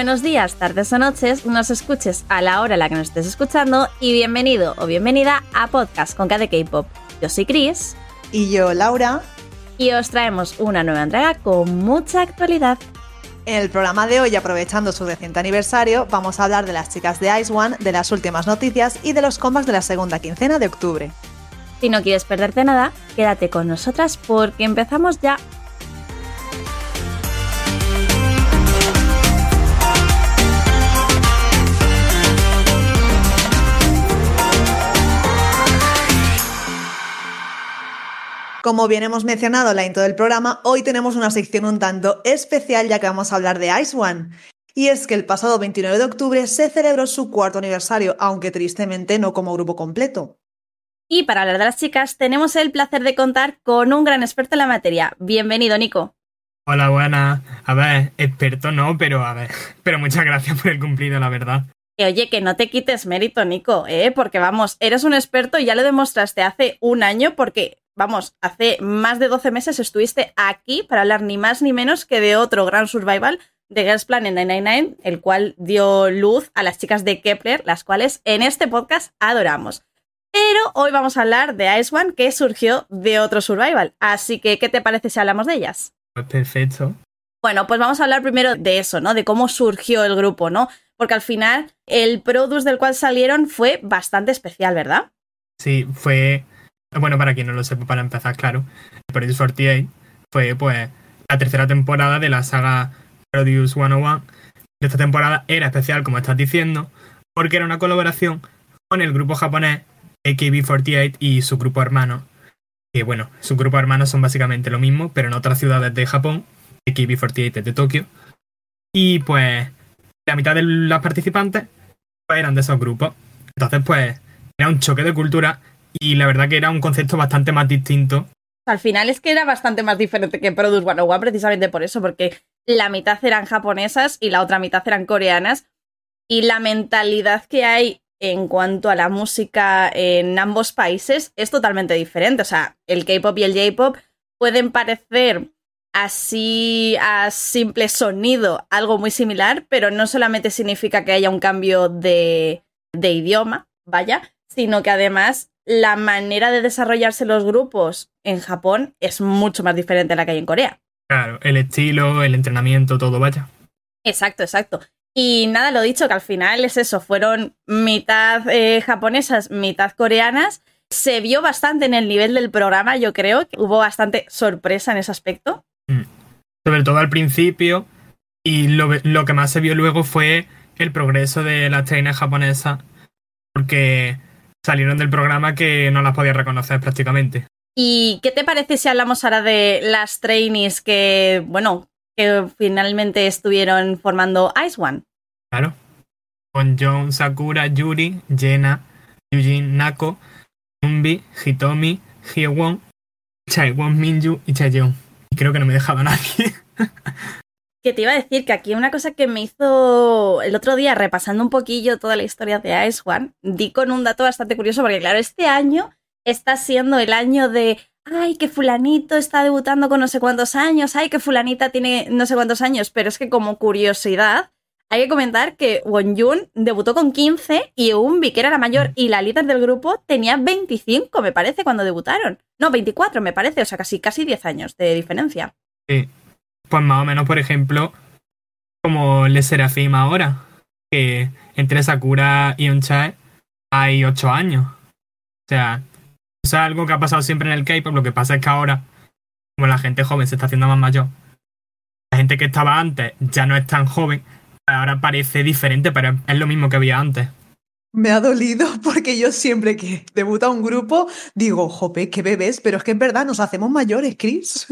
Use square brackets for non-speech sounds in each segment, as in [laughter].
Buenos días, tardes o noches, nos escuches a la hora a la que nos estés escuchando y bienvenido o bienvenida a Podcast con KDK K-Pop. Yo soy Chris. Y yo, Laura. Y os traemos una nueva entrega con mucha actualidad. En el programa de hoy, aprovechando su reciente aniversario, vamos a hablar de las chicas de Ice One, de las últimas noticias y de los comebacks de la segunda quincena de octubre. Si no quieres perderte nada, quédate con nosotras porque empezamos ya. Como bien hemos mencionado en la intro del programa, hoy tenemos una sección un tanto especial ya que vamos a hablar de Ice One. Y es que el pasado 29 de octubre se celebró su cuarto aniversario, aunque tristemente no como grupo completo. Y para hablar de las chicas, tenemos el placer de contar con un gran experto en la materia. Bienvenido, Nico. Hola, buenas. A ver, experto no, pero a ver, pero muchas gracias por el cumplido, la verdad. oye, que no te quites mérito, Nico, ¿eh? Porque vamos, eres un experto y ya lo demostraste hace un año porque vamos, hace más de 12 meses estuviste aquí para hablar ni más ni menos que de otro gran survival de Girls Planet 999, el cual dio luz a las chicas de Kepler, las cuales en este podcast adoramos. Pero hoy vamos a hablar de Ice One, que surgió de otro survival. Así que, ¿qué te parece si hablamos de ellas? Perfecto. Bueno, pues vamos a hablar primero de eso, ¿no? De cómo surgió el grupo, ¿no? Porque al final el produce del cual salieron fue bastante especial, ¿verdad? Sí, fue bueno, para quien no lo sepa, para empezar, claro, Produce 48 fue pues la tercera temporada de la saga Produce 101. Esta temporada era especial, como estás diciendo, porque era una colaboración con el grupo japonés AKB48 y su grupo hermano. Que bueno, su grupo hermano son básicamente lo mismo, pero en otras ciudades de Japón. AKB48 es de Tokio. Y pues la mitad de las participantes pues, eran de esos grupos. Entonces, pues era un choque de cultura y la verdad que era un concepto bastante más distinto. Al final es que era bastante más diferente que Produce 101 precisamente por eso, porque la mitad eran japonesas y la otra mitad eran coreanas y la mentalidad que hay en cuanto a la música en ambos países es totalmente diferente. O sea, el K-pop y el J-pop pueden parecer así a simple sonido algo muy similar, pero no solamente significa que haya un cambio de, de idioma, vaya, sino que además la manera de desarrollarse los grupos en Japón es mucho más diferente a la que hay en Corea. Claro, el estilo, el entrenamiento, todo vaya. Exacto, exacto. Y nada, lo dicho, que al final es eso, fueron mitad eh, japonesas, mitad coreanas. Se vio bastante en el nivel del programa, yo creo, que hubo bastante sorpresa en ese aspecto. Mm. Sobre todo al principio, y lo, lo, que más se vio luego fue el progreso de las trainees japonesas, porque salieron del programa que no las podía reconocer prácticamente. ¿Y qué te parece si hablamos ahora de las trainees que, bueno, que finalmente estuvieron formando Ice One? Claro. Con John, Sakura, Yuri, Jena, Yujin, Nako, Umbi, Hitomi, Hyewon, Chaiwon, Minju y Chaeyoung. Y creo que no me he dejado a nadie. [laughs] Que te iba a decir que aquí una cosa que me hizo el otro día, repasando un poquillo toda la historia de Ice One, di con un dato bastante curioso, porque claro, este año está siendo el año de, ay, que fulanito está debutando con no sé cuántos años, ay, que fulanita tiene no sé cuántos años, pero es que como curiosidad, hay que comentar que Wonjun debutó con 15 y Eunbi, que era la mayor y la líder del grupo, tenía 25, me parece, cuando debutaron. No, 24, me parece, o sea, casi, casi 10 años de diferencia. Sí, pues más o menos, por ejemplo, como Le Serafim ahora, que entre Sakura y Onchae hay ocho años. O sea, es algo que ha pasado siempre en el K-pop. Lo que pasa es que ahora, como la gente joven se está haciendo más mayor, la gente que estaba antes ya no es tan joven, ahora parece diferente, pero es lo mismo que había antes. Me ha dolido porque yo siempre que debuta un grupo digo, jope, qué bebés, pero es que es verdad, nos hacemos mayores, Chris.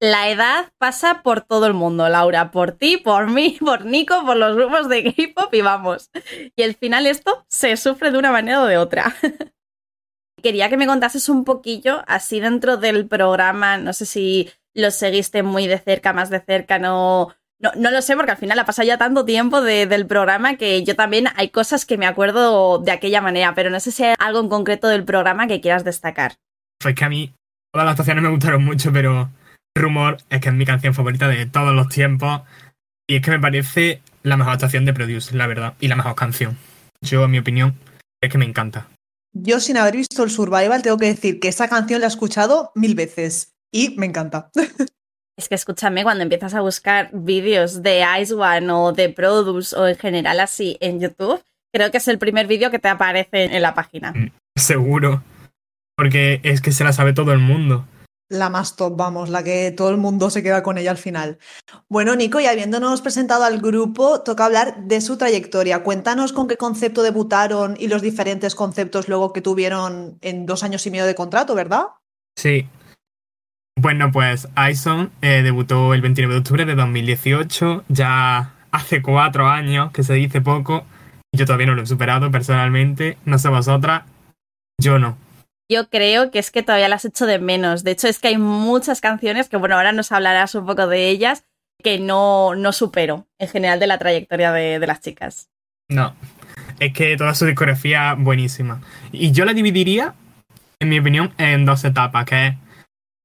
La edad pasa por todo el mundo, Laura, por ti, por mí, [laughs] por Nico, por los grupos de K-pop y vamos. Y al final esto se sufre de una manera o de otra. [laughs] Quería que me contases un poquillo, así dentro del programa, no sé si lo seguiste muy de cerca, más de cerca, no, no, no lo sé, porque al final ha pasado ya tanto tiempo del programa que yo también hay cosas que me acuerdo de aquella manera, pero no sé si hay algo en concreto del programa que quieras destacar. Pues que a mí todas las actuaciones me gustaron mucho, pero Rumor es que es mi canción favorita de todos los tiempos. Y es que me parece la mejor actuación de Produce, la verdad, y la mejor canción. Yo, en mi opinión, es que me encanta. Yo, sin haber visto el Survival, tengo que decir que esa canción la he escuchado mil veces y me encanta. [laughs] Es que escúchame, cuando empiezas a buscar vídeos de Ice One o de Produce o en general así en YouTube, creo que es el primer vídeo que te aparece en la página. Mm, seguro. Porque es que se la sabe todo el mundo. La más top, vamos, la que todo el mundo se queda con ella al final. Bueno, Nico, y habiéndonos presentado al grupo, toca hablar de su trayectoria. Cuéntanos con qué concepto debutaron y los diferentes conceptos luego que tuvieron en dos años y medio de contrato, ¿verdad? Sí, bueno, pues Ison eh, debutó el 29 de octubre de 2018, ya hace cuatro años, que se dice poco. Yo todavía no lo he superado personalmente. No sé vosotras, yo no. Yo creo que es que todavía las hecho de menos. De hecho, es que hay muchas canciones que, bueno, ahora nos hablarás un poco de ellas, que no, no supero en general de la trayectoria de, de las chicas. No, es que toda su discografía buenísima. Y yo la dividiría, en mi opinión, en dos etapas, que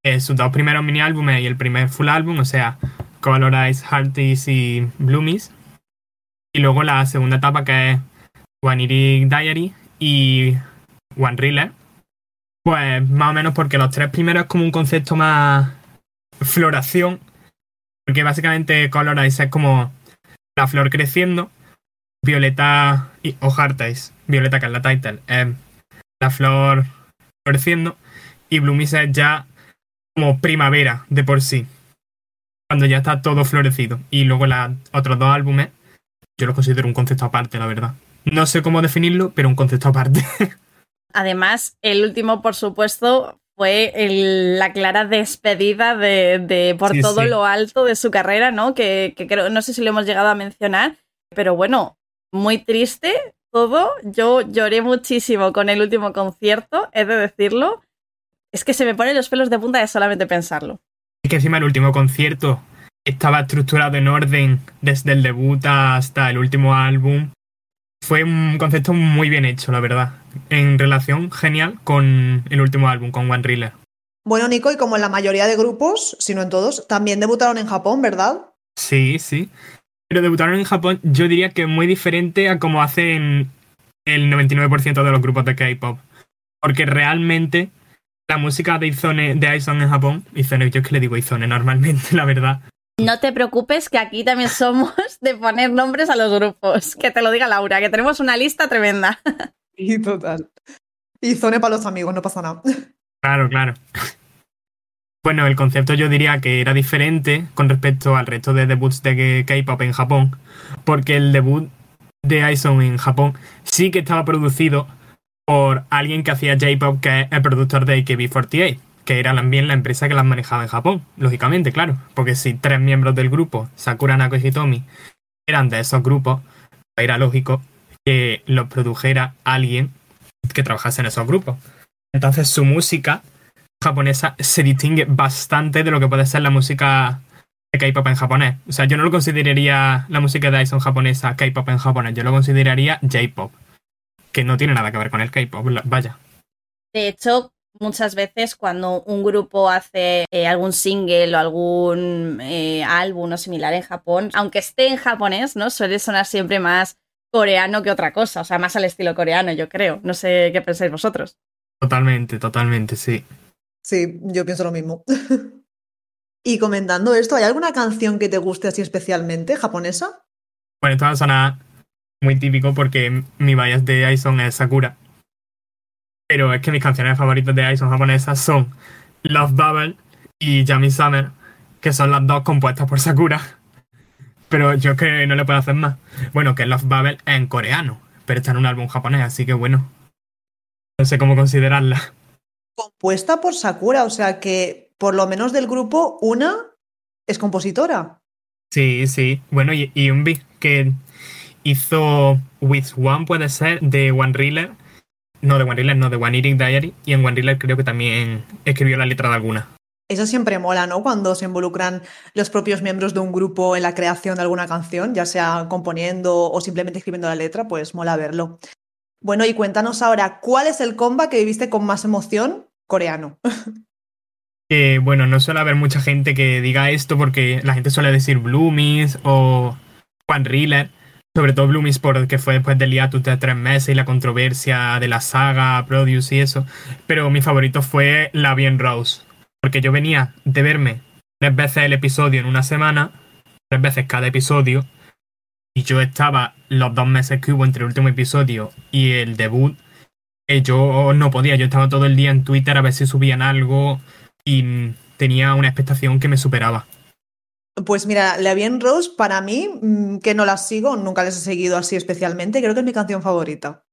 es sus dos primeros mini álbumes y el primer full álbum, o sea, Colorize, Hearties y Bloomies. Y luego la segunda etapa que es One Diary y One Reeler. Pues más o menos porque los tres primeros es como un concepto más floración. Porque básicamente Colorize es como la flor creciendo. Violeta y, o Hearties, Violeta que es la title, es la flor floreciendo. Y Bloomies es ya como primavera de por sí. Cuando ya está todo florecido. Y luego los otros dos álbumes, yo los considero un concepto aparte, la verdad. No sé cómo definirlo, pero un concepto aparte. [laughs] Además, el último, por supuesto, fue la clara despedida de, por todo lo alto de su carrera, ¿no? Que, que, creo, no sé si lo hemos llegado a mencionar, pero bueno, muy triste todo. Yo lloré muchísimo con el último concierto, he de decirlo. Es que se me ponen los pelos de punta de solamente pensarlo. Es que encima el último concierto estaba estructurado en orden desde el debut hasta el último álbum. Fue un concepto muy bien hecho, la verdad. En relación genial con el último álbum, con One Reeler. Bueno, Nico, y como en la mayoría de grupos, si no en todos, también debutaron en Japón, ¿verdad? Sí, sí. Pero debutaron en Japón, yo diría que muy diferente a como hacen el 99% de los grupos de K-pop. Porque realmente la música de Izone, de Aizone en Japón, Izone, yo es que le digo Izone normalmente, [laughs] la verdad. No te preocupes que aquí también [laughs] somos de poner nombres a los grupos. Que te lo diga Laura, que tenemos una lista tremenda. [laughs] Y total. Izone para los amigos, no pasa nada. Claro, claro. Bueno, el concepto yo diría que era diferente con respecto al resto de debuts de K-pop en Japón, porque el debut de Aizone en Japón sí que estaba producido por alguien que hacía J-Pop, que es el productor de AKB48, que era también la empresa que las manejaba en Japón, lógicamente, claro. Porque si tres miembros del grupo, Sakura, Nako y Hitomi, eran de esos grupos, era lógico que los produjera alguien que trabajase en esos grupos. Entonces su música japonesa se distingue bastante de lo que puede ser la música de K-pop en japonés. O sea, yo no lo consideraría la música de Dyson japonesa K-pop en japonés, yo lo consideraría J-pop que no tiene nada que ver con el K-pop, vaya. De hecho, muchas veces cuando un grupo hace eh, algún single o algún eh, álbum o similar en Japón, aunque esté en japonés, ¿no? Suele sonar siempre más coreano que otra cosa, o sea, más al estilo coreano, yo creo. No sé qué pensáis vosotros. Totalmente, totalmente, sí. Sí, yo pienso lo mismo. [laughs] y comentando esto, ¿hay alguna canción que te guste así especialmente, japonesa? Bueno, esto va a sonar muy típico porque mi bias de Aison es Sakura. Pero es que mis canciones favoritas de Aison japonesas son Love Bubble y Yummy Summer, que son las dos compuestas por Sakura. Pero yo que no le puedo hacer más. Bueno, que Love Bubble es en coreano, pero está en un álbum japonés, así que bueno. No sé cómo considerarla. Compuesta por Sakura, o sea que por lo menos del grupo, una es compositora. Sí, sí. Bueno, y, y un beat que hizo With One, puede ser, de One Reeler. No, de One Reeler, no, de One Eating Diary. Y en One Reeler creo que también escribió la letra de alguna. Eso siempre mola, ¿no? Cuando se involucran los propios miembros de un grupo en la creación de alguna canción, ya sea componiendo o simplemente escribiendo la letra, pues mola verlo. Bueno, y cuéntanos ahora, ¿cuál es el comba que viviste con más emoción coreano? [laughs] Eh, bueno, no suele haber mucha gente que diga esto porque la gente suele decir Bloomies o Juan Riller, sobre todo Sport, que fue después del hiatus de tres meses y la controversia de la saga, Produce y eso. Pero mi favorito fue La Bien Rose, porque yo venía de verme tres veces el episodio en una semana, tres veces cada episodio, y yo estaba los dos meses que hubo entre el último episodio y el debut, yo no podía, yo estaba todo el día en Twitter a ver si subían algo y tenía una expectación que me superaba. Pues mira, La Bien Rose, para mí, mm, que no las sigo, nunca les he seguido así especialmente, creo que es mi canción favorita.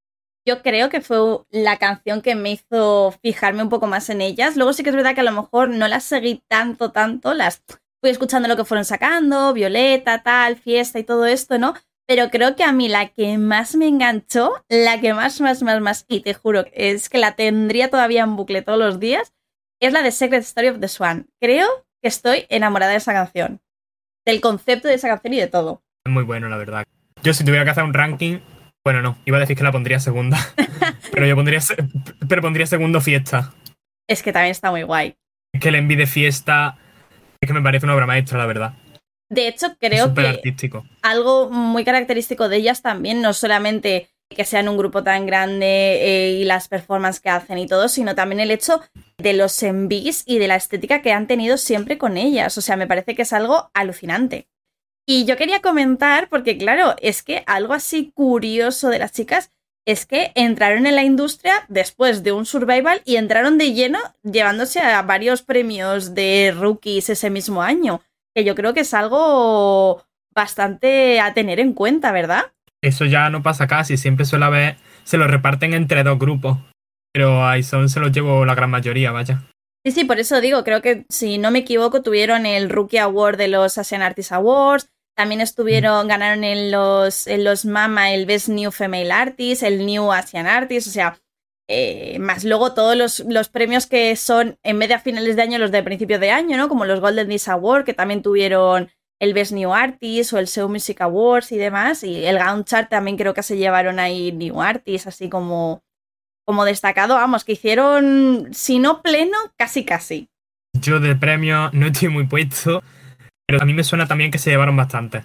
Yo creo que fue la canción que me hizo fijarme un poco más en ellas. Luego sí que es verdad que a lo mejor no las seguí tanto, tanto, las fui escuchando lo que fueron sacando, Violeta, tal, fiesta y todo esto, ¿no? Pero creo que a mí la que más me enganchó, la que más, más, más, más, y te juro, es que la tendría todavía en bucle todos los días, es la de Secret Story of the Swan. Creo que estoy enamorada de esa canción. Del concepto de esa canción y de todo. Es muy bueno, la verdad. Yo si tuviera que hacer un ranking, bueno, no, iba a decir que la pondría segunda. [laughs] pero yo pondría, pero pondría segundo fiesta. Es que también está muy guay. Es que el envy de fiesta es que me parece una obra maestra, la verdad. De hecho, creo que artístico. algo muy característico de ellas también, no solamente que sean un grupo tan grande eh, y las performances que hacen y todo, sino también el hecho de los envis y de la estética que han tenido siempre con ellas. O sea, me parece que es algo alucinante. Y yo quería comentar, porque claro, es que algo así curioso de las chicas es que entraron en la industria después de un survival y entraron de lleno llevándose a varios premios de rookies ese mismo año, que yo creo que es algo bastante a tener en cuenta, ¿verdad? Eso ya no pasa casi, siempre suele haber, se lo reparten entre dos grupos, pero a Ison se los llevo la gran mayoría, vaya. Sí, sí, por eso digo, creo que si no me equivoco tuvieron el Rookie Award de los Asian Artists Awards, también estuvieron, ganaron en los, en los MAMA el Best New Female Artist, el New Asian Artist, o sea, eh, más luego todos los, los, premios que son en vez de a finales de año, los de principio de año, ¿no? Como los Golden Disc Award, que también tuvieron el Best New Artist o el Show Music Awards y demás. Y el Gown Chart también creo que se llevaron ahí New Artists, así como, como destacado. Vamos, que hicieron, si no pleno, casi casi. Yo de premio no estoy muy puesto. Pero a mí me suena también que se llevaron bastante.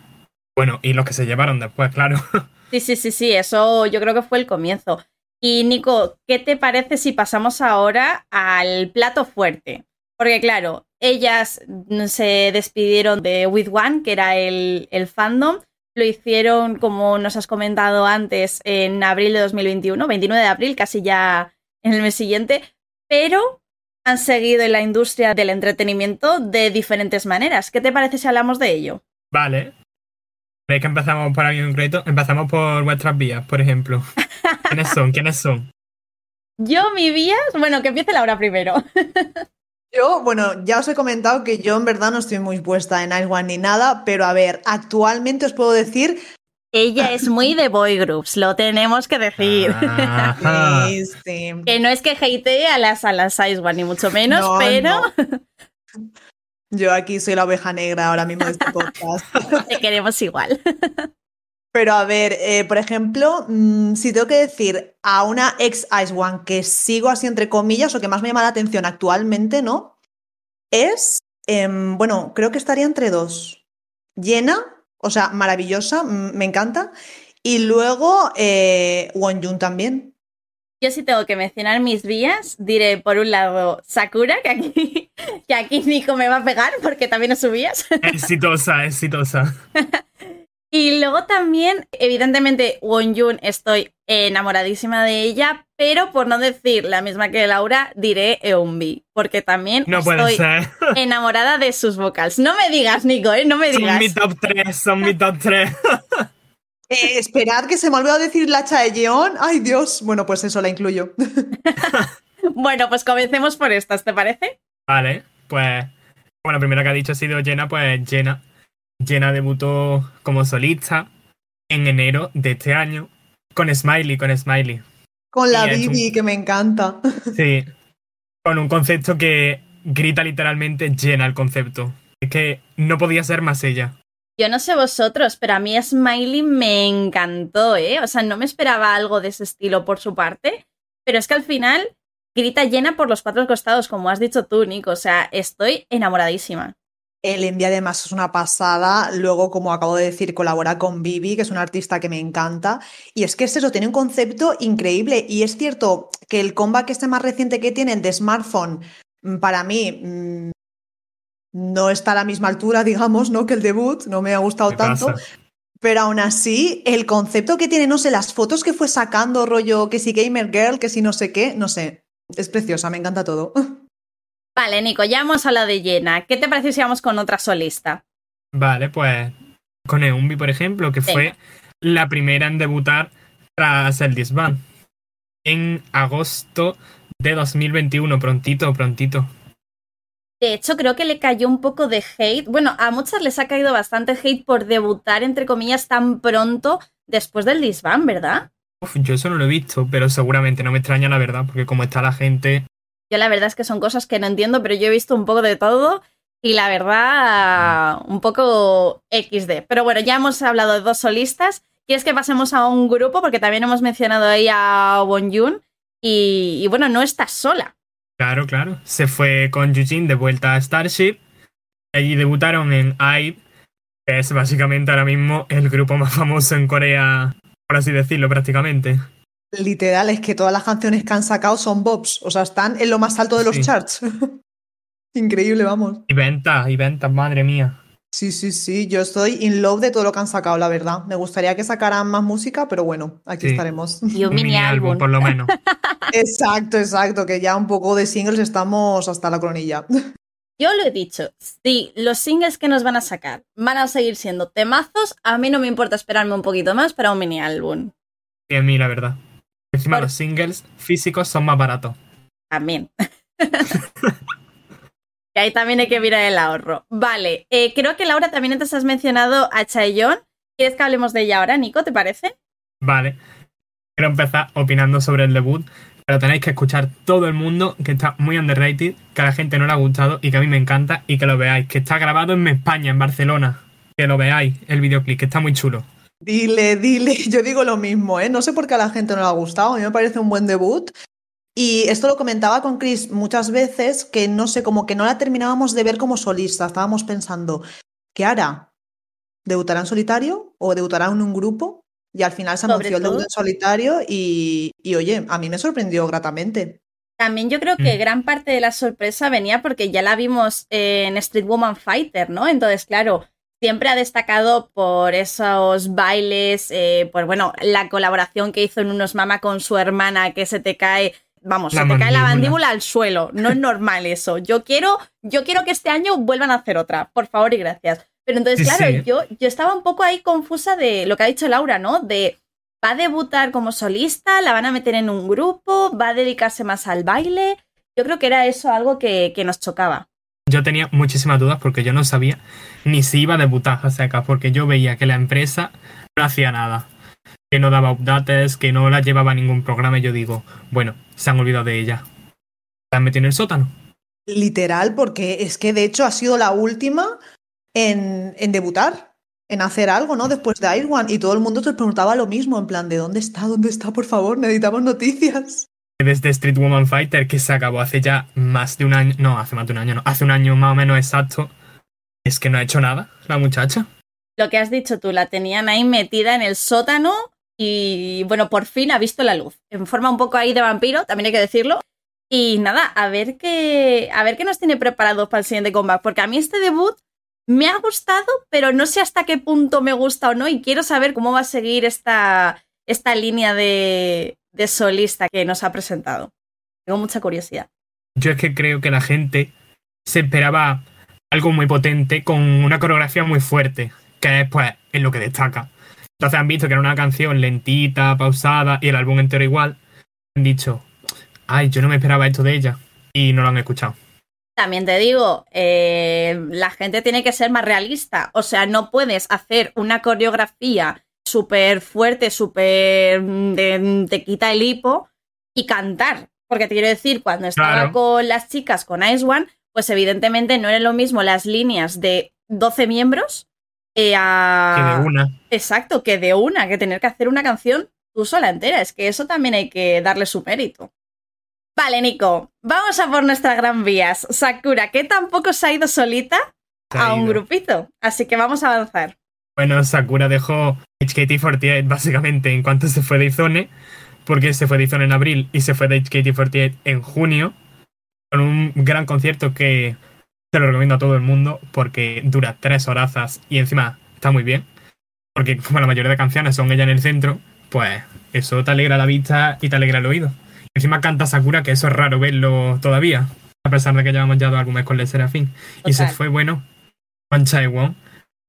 Bueno, y los que se llevaron después, claro. [laughs] Sí, sí, sí, sí, eso yo creo que fue el comienzo. Y Nico, ¿qué te parece si pasamos ahora al plato fuerte? Porque claro, ellas se despidieron de With One, que era el, el fandom. Lo hicieron, como nos has comentado antes, en abril de 2021, 29 de abril, casi ya en el mes siguiente. Pero han seguido en la industria del entretenimiento de diferentes maneras. ¿Qué te parece si hablamos de ello? Vale. ¿Veis que empezamos por alguien concreto? Empezamos por vuestras vías, por ejemplo. [laughs] ¿Quiénes son? ¿Quiénes son? Yo, mi vías, bueno, que empiece Laura primero. [laughs] Yo, bueno, ya os he comentado que yo en verdad no estoy muy puesta en Ice One ni nada, pero a ver, actualmente os puedo decir ella [laughs] es muy de boy groups, lo tenemos que decir. Que no es que hatee a las, a las Ice One, ni mucho menos, pero. Yo aquí soy la oveja negra ahora mismo de este [laughs] podcast. Te queremos igual. Pero a ver, eh, por ejemplo, mm, si tengo que decir a una ex Ice One que sigo así entre comillas o que más me llama la atención actualmente, ¿no? Es, em, bueno, creo que estaría entre dos. Llena o sea, maravillosa, me encanta. Y luego eh, Wonjun también. Yo sí tengo que mencionar mis vías. Diré, por un lado, Sakura, que aquí, [laughs] que aquí Nico me va a pegar porque también es su vías. Exitosa, exitosa. [laughs] y luego también, evidentemente, Wonjun estoy enamoradísima de ella, pero por no decir la misma que Laura, diré Eunbi, porque también no estoy [laughs] enamorada de sus vocals. No me digas, Nico, ¿eh? no me digas. Son mi top 3, son mi top 3. Eh, esperad que se me olvidó a decir la Chaeyeon. Ay, Dios. Bueno, pues eso la incluyo. [laughs] bueno, pues comencemos por estas, ¿te parece? Vale, pues. Bueno, la primera que ha dicho ha sido Jenna, pues Jenna. Jenna debutó como solista en enero de este año con Smiley, con Smiley. Con la Bibi, que me encanta. [laughs] Sí. Con un concepto que grita literalmente llena el concepto. Es que no podía ser más ella. Yo no sé vosotros, pero a mí Smiley me encantó, ¿eh? O sea, no me esperaba algo de ese estilo por su parte, pero es que al final grita llena por los cuatro costados, como has dicho tú, Nico. O sea, estoy enamoradísima. El India además es una pasada. Luego, como acabo de decir, colabora con Vivi, que es una artista que me encanta. Y es que es eso, tiene un concepto increíble. Y es cierto que el comeback este más reciente que tienen de smartphone, mm, para mí, mm, no está a la misma altura, digamos, ¿no? Que el debut. No me ha gustado ¿Qué tanto. pasa? Pero aún así, el concepto que tiene, no sé, las fotos que fue sacando, rollo que si Gamer Girl, que si no sé qué, no sé. Es preciosa, me encanta todo. [laughs] Vale, Nico, ya hemos hablado de Yena. ¿Qué te parece si vamos con otra solista? Vale, pues con Eumbi, por ejemplo, que fue la primera en debutar tras el disband. En agosto de 2021, prontito, prontito. De hecho, creo que le cayó un poco de hate. Bueno, a muchas les ha caído bastante hate por debutar, entre comillas, tan pronto después del disband, ¿verdad? Uf, yo eso no lo he visto, pero seguramente no me extraña la verdad, porque como está la gente, Yo la verdad es que son cosas que no entiendo, pero yo he visto un poco de todo y la verdad, un poco XD. Pero bueno, ya hemos hablado de dos solistas. ¿Quieres que pasemos a un grupo? Porque también hemos mencionado ahí a Wonjun. Y, y bueno, no estás sola. claro, claro, se fue con Yujin de vuelta a Starship. Allí debutaron en IVE, que es básicamente ahora mismo el grupo más famoso en Corea, por así decirlo, prácticamente. Literal, es que todas las canciones que han sacado son bobs. O sea, están en lo más alto de los Sí. charts. [laughs] Increíble, vamos. Y ventas, y ventas, madre mía. Sí, sí, sí. Yo estoy in love de todo lo que han sacado, la verdad. Me gustaría que sacaran más música, pero bueno, aquí Sí. estaremos. Y un, mini, álbum. por lo menos. [laughs] exacto, exacto. Que ya un poco de singles estamos hasta la cronilla. [laughs] Yo lo he dicho, si los singles que nos van a sacar van a seguir siendo temazos, a mí no me importa esperarme un poquito más para un mini álbum. Y a mí, la verdad. Encima Por- los singles físicos son más baratos. También. [laughs] y ahí también hay que mirar el ahorro. Vale, eh, creo que Laura también antes has mencionado a Chaeyoung. ¿Quieres que hablemos de ella ahora, Nico? ¿Te parece? Vale. Quiero empezar opinando sobre el debut, pero tenéis que escuchar todo el mundo que está muy underrated, que a la gente no le ha gustado y que a mí me encanta y que lo veáis, que está grabado en España, en Barcelona. Que lo veáis, el videoclip, que está muy chulo. Dile, dile. [laughs] Yo digo lo mismo, ¿eh? No sé por qué a la gente no le ha gustado. A mí me parece un buen debut. Y esto lo comentaba con Chris muchas veces, que no sé, como que no la terminábamos de ver como solista. Estábamos pensando, ¿qué hará? ¿Debutará en solitario o debutará en un grupo? Y al final se Sobre anunció el debut en solitario y, y, oye, a mí me sorprendió gratamente. También yo creo que Mm. gran parte de la sorpresa venía porque ya la vimos en Street Woman Fighter, ¿no? Entonces, claro, siempre ha destacado por esos bailes, eh, por, bueno, la colaboración que hizo en unos mama con su hermana que se te cae, vamos, La se te cae la mandíbula. mandíbula al suelo. No es normal eso. Yo quiero, yo quiero que este año vuelvan a hacer otra, por favor y gracias. Pero entonces, Sí, claro, sí. yo, yo estaba un poco ahí confusa de lo que ha dicho Laura, ¿no? De va a debutar como solista, la van a meter en un grupo, va a dedicarse más al baile. Yo creo que era eso algo que, que nos chocaba. Yo tenía muchísimas dudas porque yo no sabía ni si iba a debutar a secas, porque yo veía que la empresa no hacía nada. Que no daba updates, que no la llevaba a ningún programa y yo digo, bueno, se han olvidado de ella. La han metido en el sótano. Literal, porque es que de hecho ha sido la última en, en debutar, en hacer algo, ¿no? Después de Iron One. Y todo el mundo te preguntaba lo mismo, en plan, ¿de dónde está? ¿Dónde está? Por favor, necesitamos noticias. Desde Street Woman Fighter, que se acabó hace ya más de un año, no, hace más de un año, no, hace un año más o menos exacto, es que no ha hecho nada la muchacha. Lo que has dicho tú, la tenían ahí metida en el sótano y bueno, por fin ha visto la luz. En forma un poco ahí de vampiro, también hay que decirlo. Y nada, a ver qué, a ver qué nos tiene preparados para el siguiente comeback, porque a mí este debut me ha gustado, pero no sé hasta qué punto me gusta o no y quiero saber cómo va a seguir esta, esta línea de, de solista que nos ha presentado. Tengo mucha curiosidad. Yo es que creo que la gente se esperaba algo muy potente con una coreografía muy fuerte, que es pues en lo que destaca. Entonces han visto que era una canción lentita, pausada y el álbum entero igual. Han dicho, ay, yo no me esperaba esto de ella. Y no lo han escuchado. También te digo, eh, la gente tiene que ser más realista. O sea, no puedes hacer una coreografía súper fuerte, súper mm, de- te quita el hipo y cantar. Porque te quiero decir, cuando estaba Claro. con las chicas, con Ice One, pues evidentemente no era lo mismo las líneas de 12 miembros eh, a... Que de una. Exacto, que de una, que tener que hacer una canción tú sola entera. Es que eso también hay que darle su mérito. Vale, Nico, vamos a por nuestra gran vías. Sakura, que tampoco se ha ido solita. a un grupito. Así que vamos a avanzar. Bueno, Sakura dejó HKT48 básicamente en cuanto se fue de Izone, porque se fue de Izone en abril y se fue de HKT48 en junio, con un gran concierto que te lo recomiendo a todo el mundo porque dura tres horazas y encima está muy bien, porque como la mayoría de canciones son ella en el centro, pues eso te alegra la vista y te alegra el oído. Encima canta Sakura, que eso es raro verlo todavía, a pesar de que llevamos ya dos álbumes con Le Serafín. Y se fue, bueno,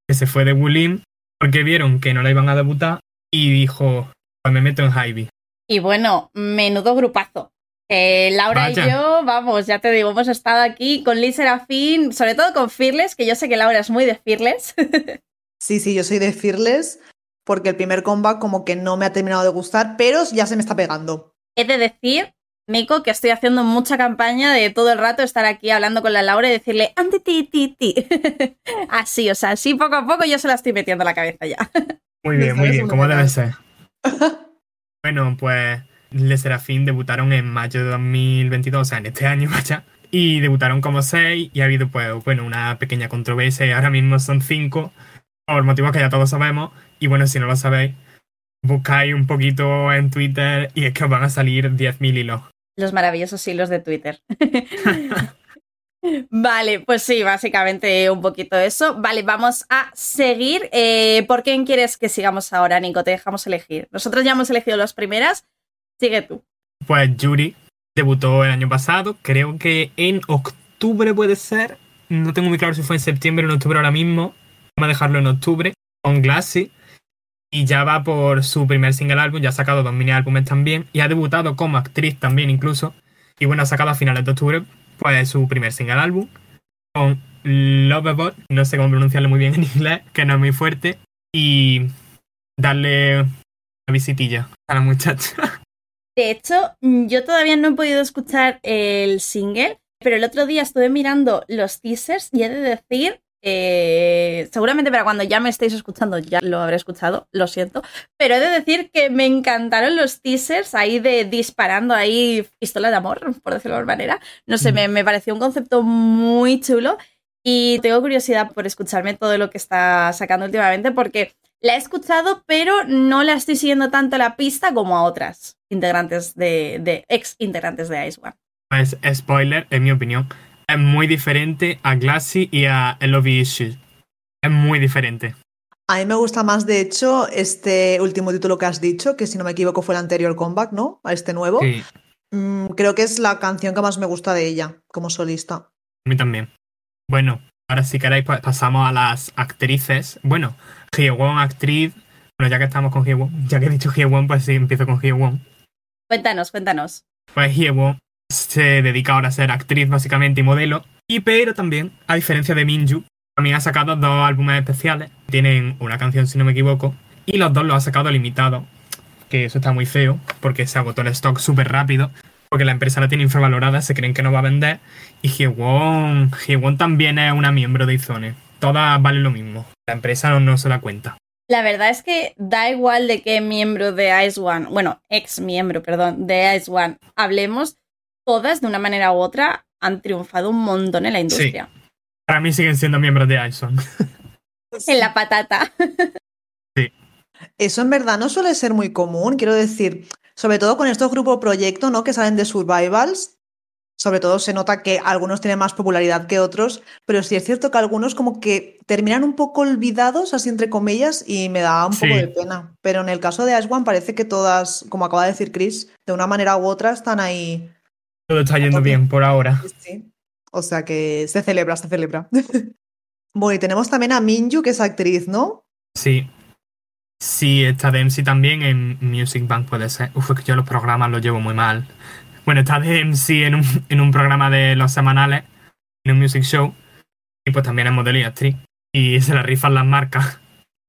que se fue de Woolim porque vieron que no la iban a debutar y dijo, pues me meto en Hybe. Y bueno, menudo grupazo. Laura y yo, vamos, ya te digo, hemos estado aquí con Lee Serafín, sobre todo con Fearless, que yo sé que Laura es muy de Fearless. [laughs] sí, sí, yo soy de Fearless, porque el primer comeback como que no me ha terminado de gustar, pero ya se me está pegando. He de decir, Nico, que estoy haciendo mucha campaña de todo el rato estar aquí hablando con la Laura y decirle anti ti ti ti. [laughs] así, o sea, así poco a poco yo se la estoy metiendo a la cabeza ya. Muy bien, muy bien, como debe ser. [laughs] bueno, pues Le Serafín debutaron en mayo de 2022, o sea, en este año, [laughs] vaya. Y debutaron como seis y ha habido, pues, bueno, una pequeña controversia y ahora mismo son cinco, por motivos que ya todos sabemos. Y bueno, si no lo sabéis, buscáis un poquito en Twitter y es que os van a salir 10.000 hilos. Los maravillosos hilos de Twitter. [laughs] Vale, pues sí, básicamente un poquito eso. Vale, vamos a seguir. Eh, ¿Por quién quieres que sigamos ahora, Nico? Te dejamos elegir. Nosotros ya hemos elegido las primeras. Sigue tú. Pues Yuri debutó el año pasado, creo que en octubre puede ser. No tengo muy claro si fue en septiembre o en octubre ahora mismo. Vamos a dejarlo en octubre. Con Glassy y ya va por su primer single álbum, ya ha sacado dos mini álbumes también y ha debutado como actriz también incluso. Y bueno, ha sacado a finales de octubre pues su primer single álbum con Lovebot, no sé cómo pronunciarlo muy bien en inglés, que no es muy fuerte, y darle una visitilla a la muchacha. [laughs] De hecho, yo todavía no he podido escuchar el single, pero el otro día estuve mirando los teasers y he de decir eh, seguramente para cuando ya me estéis escuchando ya lo habré escuchado, lo siento. Pero he de decir que me encantaron los teasers ahí de disparando ahí pistola de amor, por decirlo de alguna manera. No sé, me, pareció un concepto muy chulo y tengo curiosidad por escucharme todo lo que está sacando últimamente porque la he escuchado, pero no la estoy siguiendo tanto la pista como a otras integrantes de, de ex integrantes de Ice One. Pues spoiler, en mi opinión, es muy diferente a Glassy y a Love Issues. Es muy diferente. A mí me gusta más, de hecho, este último título que has dicho, que si no me equivoco fue el anterior comeback, ¿no? A este nuevo. Sí. Mm, creo que es la canción que más me gusta de ella como solista. A mí también. Bueno, ahora si queréis pues, pasamos a las actrices. Bueno, Hyewon, actriz. Bueno, ya que estamos con Hyewon, ya que he dicho Hyewon, pues sí, empiezo con Hyewon. Cuéntanos, cuéntanos. Pues Hyewon se dedica ahora a ser actriz básicamente y modelo. Y pero también, a diferencia de Minju, también ha sacado dos álbumes especiales. Tienen una canción, si no me equivoco, y los dos los ha sacado limitados. Que eso está muy feo, porque se agotó el stock súper rápido. Porque la empresa la tiene infravalorada, se creen que no va a vender. Y Hyewon, Hyewon también es una miembro de Izone. Todas valen lo mismo. La empresa no, no se da cuenta. La verdad es que da igual de qué miembro de Ice One, bueno, ex miembro, perdón, de Ice One hablemos, todas, de una manera u otra, han triunfado un montón en la industria. Para mí siguen siendo miembros de Ison. en la patata. sí. Eso en verdad no suele ser muy común, quiero decir, sobre todo con estos grupos proyecto, ¿no? Que salen de survivals. Sobre todo se nota que algunos tienen más popularidad que otros, pero sí es cierto que algunos como que terminan un poco olvidados, así entre comillas, y me da un poco de pena. Pero en el caso de Ash One parece que todas, como acaba de decir Chris, de una manera u otra están ahí todo está yendo bien por ahora. Sí. O sea que se celebra, se celebra. [laughs] bueno, y tenemos también a Minju, que es actriz, ¿no? Sí. Sí, está de MC también en Music Bank, puede ser. Uf, es que yo los programas los llevo muy mal. Bueno, está de MC en un, en un programa de los semanales, en un music show. Y pues también es modelo y actriz. Y se la rifan las marcas.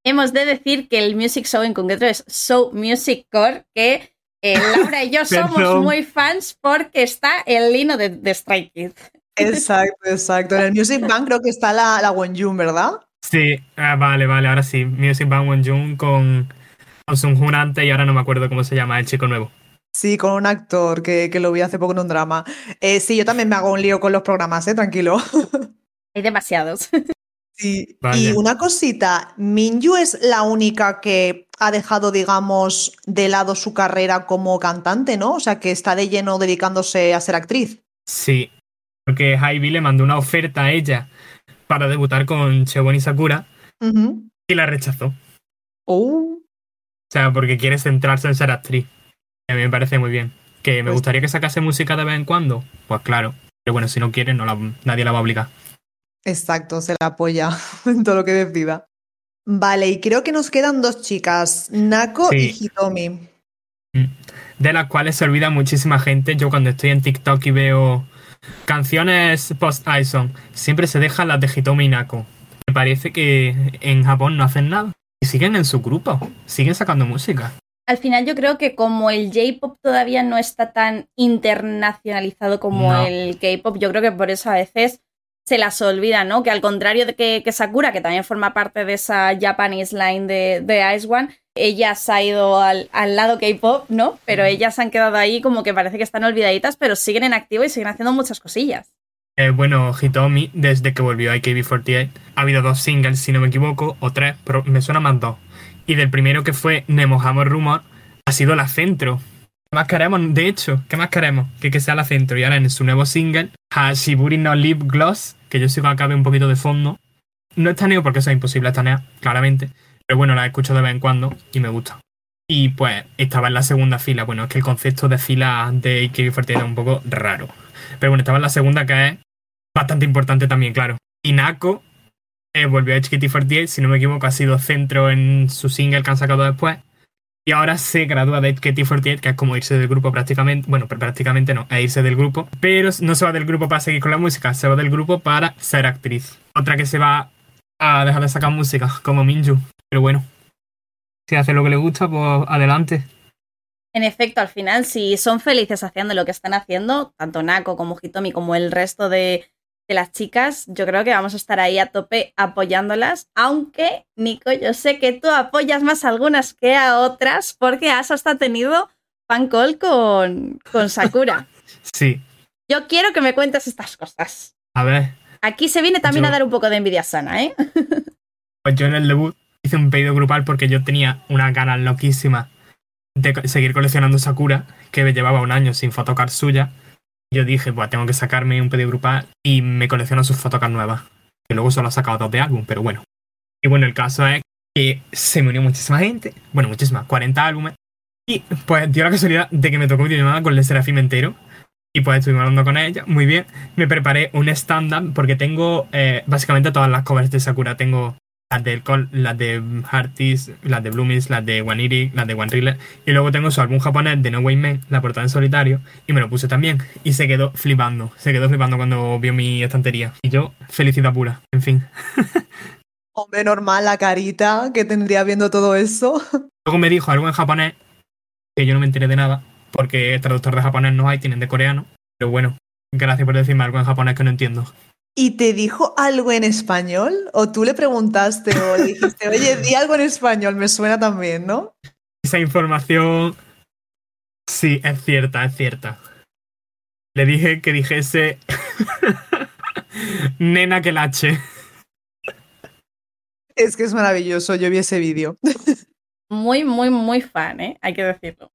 Hemos de decir que el music show en concreto es Show Music Core, que eh, Laura y yo [laughs] somos muy fans porque está el lino de, de Stray Kids. Exacto, exacto. En el Music Bank creo que está la, la Wonjun, ¿verdad? Sí, ah, vale, vale, ahora sí. Music Bank Wonjun con, con Sun antes y ahora no me acuerdo cómo se llama el chico nuevo. Sí, con un actor que, que lo vi hace poco en un drama. Eh, sí, yo también me hago un lío con los programas, ¿eh? Tranquilo. [laughs] Hay demasiados. [laughs] Sí. Vaya. Y una cosita, Minju es la única que ha dejado, digamos, de lado su carrera como cantante, ¿no? O sea, que está de lleno dedicándose a ser actriz. Sí, porque Hybe le mandó una oferta a ella para debutar con Chewon y Sakura y la rechazó. Oh, O sea, porque quiere centrarse en ser actriz. A mí me parece muy bien. ¿Que me Pues- gustaría que sacase música de vez en cuando? Pues claro. Pero bueno, si no quiere, no la- nadie la va a obligar. Exacto, se la apoya [laughs] en todo lo que decida. Vale, y creo que nos quedan dos chicas, Nako y. Hitomi. De las cuales se olvida muchísima gente. Yo cuando estoy en TikTok y veo canciones post-Ison, siempre se dejan las de Hitomi y Nako. Me parece que en Japón no hacen nada. Y siguen en su grupo. Siguen sacando música. Al final yo creo que como el J-pop todavía no está tan internacionalizado como No. el K-pop, yo creo que por eso a veces se las olvida, ¿no? Que al contrario de que, que Sakura, que también forma parte de esa Japanese line de, de Ice One, ella se ha ido al, al lado K-pop, ¿no? Pero ellas se han quedado ahí como que parece que están olvidaditas, pero siguen en activo y siguen haciendo muchas cosillas. Eh, bueno, Hitomi, desde que volvió a AKB48, ha habido dos singles, si no me equivoco, o tres, pero me suena más dos. Y del primero que fue Nemohamo Rumor, ha sido la centro. ¿Qué más queremos? De hecho, ¿qué más queremos? Que, que sea la centro. Y ahora en su nuevo single, Hashiburi no Lip Gloss, que yo sigo acabe un poquito de fondo. No estaneo porque eso es imposible estanear, claramente. Pero bueno, la escucho de vez en cuando y me gusta. Y pues estaba en la segunda fila. Bueno, es que el concepto de fila de AKB48 era un poco raro. Pero bueno, estaba en la segunda que es bastante importante también, claro. Y Nako eh, volvió a HKT48, si no me equivoco, ha sido centro en su single que han sacado después. Y ahora se gradúa de HKT48, que es como irse del grupo prácticamente. Bueno, prácticamente no, es irse del grupo. Pero no se va del grupo para seguir con la música, se va del grupo para ser actriz. Otra que se va a dejar de sacar música, como Minju. Pero bueno, si hace lo que le gusta, pues adelante. En efecto, al final, si son felices haciendo lo que están haciendo, tanto Nako como Hitomi como el resto de, de las chicas, yo creo que vamos a estar ahí a tope apoyándolas. Aunque, Nico, yo sé que tú apoyas más a algunas que a otras, porque has hasta tenido fan call con, con Sakura. [laughs] Sí, Yo quiero que me cuentes estas cosas. a ver. Aquí se viene también Yo- a dar un poco de envidia sana, ¿eh? [laughs] Pues yo en el debut hice un pedido grupal porque yo tenía una ganas loquísima de seguir coleccionando Sakura, que me llevaba un año sin photocard suya. Yo dije, pues tengo que sacarme un pedido grupal y me colecciono sus photocard nuevas. Que luego solo ha sacado dos de álbum, pero bueno. Y bueno, el caso es que se me unió muchísima gente, bueno, muchísimas, 40 álbumes. Y pues dio la casualidad de que me tocó videollamada con el Serafim entero. Y pues estuvimos hablando con ella, muy bien. Me preparé un stand-up porque tengo eh, básicamente todas las covers de Sakura. Tengo las de, las de Hearties, las de Bloomies, las de One Iri, las de One Riller. Y luego tengo su álbum japonés de No Way Man, la portada en solitario. Y me lo puse también. Y se quedó flipando. Se quedó flipando cuando vio mi estantería. Y yo, felicidad pura. En fin. [laughs] Hombre, normal, la carita que tendría viendo todo eso. [laughs] Luego me dijo algo en japonés que yo no me enteré de nada. Porque traductor de japonés no hay, tienen de coreano. Pero bueno, gracias por decirme algo en japonés que no entiendo. ¿Y te dijo algo en español? ¿O tú le preguntaste o le dijiste, oye, di algo en español? Me suena también, ¿no? Esa información. Sí, es cierta, es cierta. Le dije que dijese. [laughs] Nena que lache. Es que es maravilloso, yo vi ese vídeo. Muy, muy, muy fan, ¿eh? Hay que decirlo.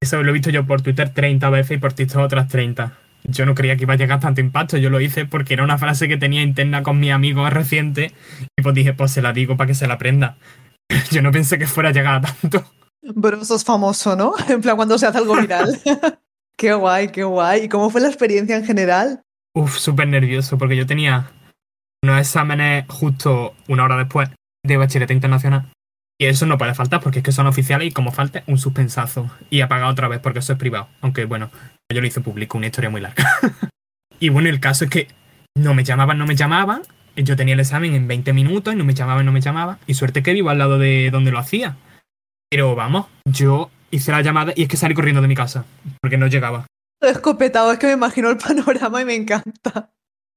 Eso lo he visto yo por Twitter 30 veces y por TikTok otras 30. Yo no creía que iba a llegar tanto impacto. Yo lo hice porque era una frase que tenía interna con mi amigo reciente. Y pues dije, pues se la digo para que se la aprenda. [laughs] Yo no pensé que fuera a llegar a tanto. Eso es famoso, ¿no? [laughs] En plan, cuando se hace algo viral. [laughs] qué guay, qué guay. ¿Y cómo fue la experiencia en general? Uf, súper nervioso porque yo tenía unos exámenes justo una hora después de bachillerato internacional. Y eso no puede faltar porque es que son oficiales y como falte, un suspensazo. Y apagar otra vez porque eso es privado. Aunque bueno, yo lo hice público, una historia muy larga. [laughs] y bueno, el caso es que no me llamaban, no me llamaban. Yo tenía el examen en 20 minutos y no me llamaban, no me llamaban. Y suerte que vivo al lado de donde lo hacía. Pero vamos, yo hice la llamada y es que salí corriendo de mi casa porque no llegaba. Escopetado, es que me imagino el panorama y me encanta.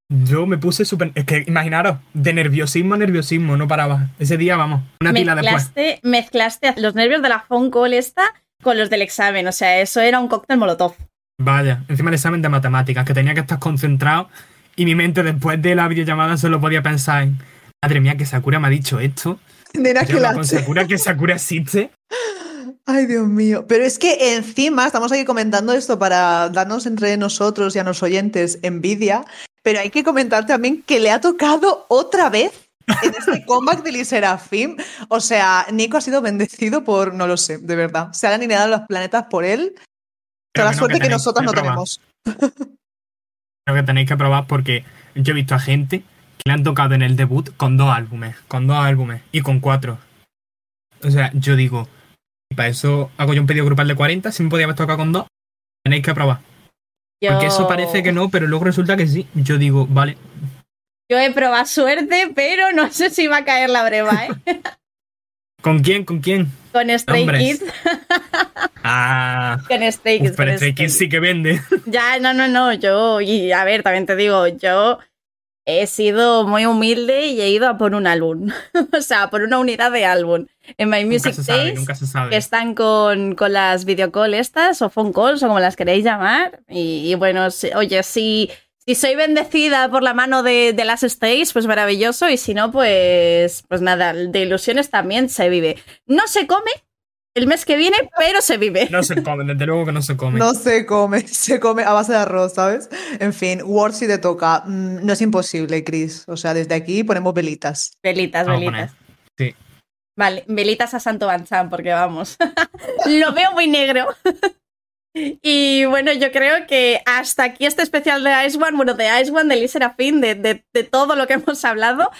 Yo me puse súper. Es que imaginaros, de nerviosismo a nerviosismo, no paraba. Ese día, vamos, una pila después. Mezclaste, mezclaste los nervios de la phone call esta con los del examen. O sea, eso era un cóctel molotov. Vaya, encima el examen de matemáticas, que tenía que estar concentrado y mi mente después de la videollamada solo podía pensar en madre mía, que Sakura me ha dicho esto. Nena, que la con Sakura, que Sakura existe. [laughs] Ay, Dios mío. Pero es que encima estamos aquí comentando esto para darnos entre nosotros y a los oyentes envidia, pero hay que comentar también que le ha tocado otra vez en este [laughs] comeback de Liserafim. O sea, Nico ha sido bendecido por, no lo sé, de verdad. Se han alineado los planetas por él. Toda la suerte que que, nosotros no probar. tenemos. Creo que tenéis que probar porque yo he visto a gente que le han tocado en el debut con dos álbumes, con dos álbumes y con cuatro. O sea, yo digo, y para eso hago yo un pedido grupal de 40, si me podía haber tocado con dos, tenéis que probar. Porque eso parece que no, pero luego resulta que sí. Yo digo, vale, Yo he probado suerte, pero no sé si va a caer la breva, ¿eh? [laughs] ¿con quién? ¿Con quién? Con Stray. Kids. [laughs] Ah, Con Stray Kids. pero Stray Kids sí que vende. Ya, no, no, no. Yo, y a ver, también te digo, yo he sido muy humilde y he ido a por un álbum. [laughs] o sea, por una unidad de álbum. En My nunca Music Days, que están con, con las videocall estas, o phone calls, o como las queréis llamar. Y, y bueno, si- oye, si, si soy bendecida por la mano de, de las Stays, pues maravilloso. Y si no, pues, pues nada, de ilusiones también se vive. No se come el mes que viene, pero se vive. No se come, desde luego que no se come. No se come, [laughs] se come a base de arroz, ¿sabes? En fin, Word si te toca. Mm, no es imposible, Chris. O sea, desde aquí ponemos velitas. Velitas, Vamos velitas. Sí. Vale, velitas a Santo Banchán, porque vamos. [laughs] Lo veo muy negro. [laughs] y bueno, yo creo que hasta aquí este especial de Ice One, bueno, de Ice One, de Lee Serafín, de, de, de todo lo que hemos hablado.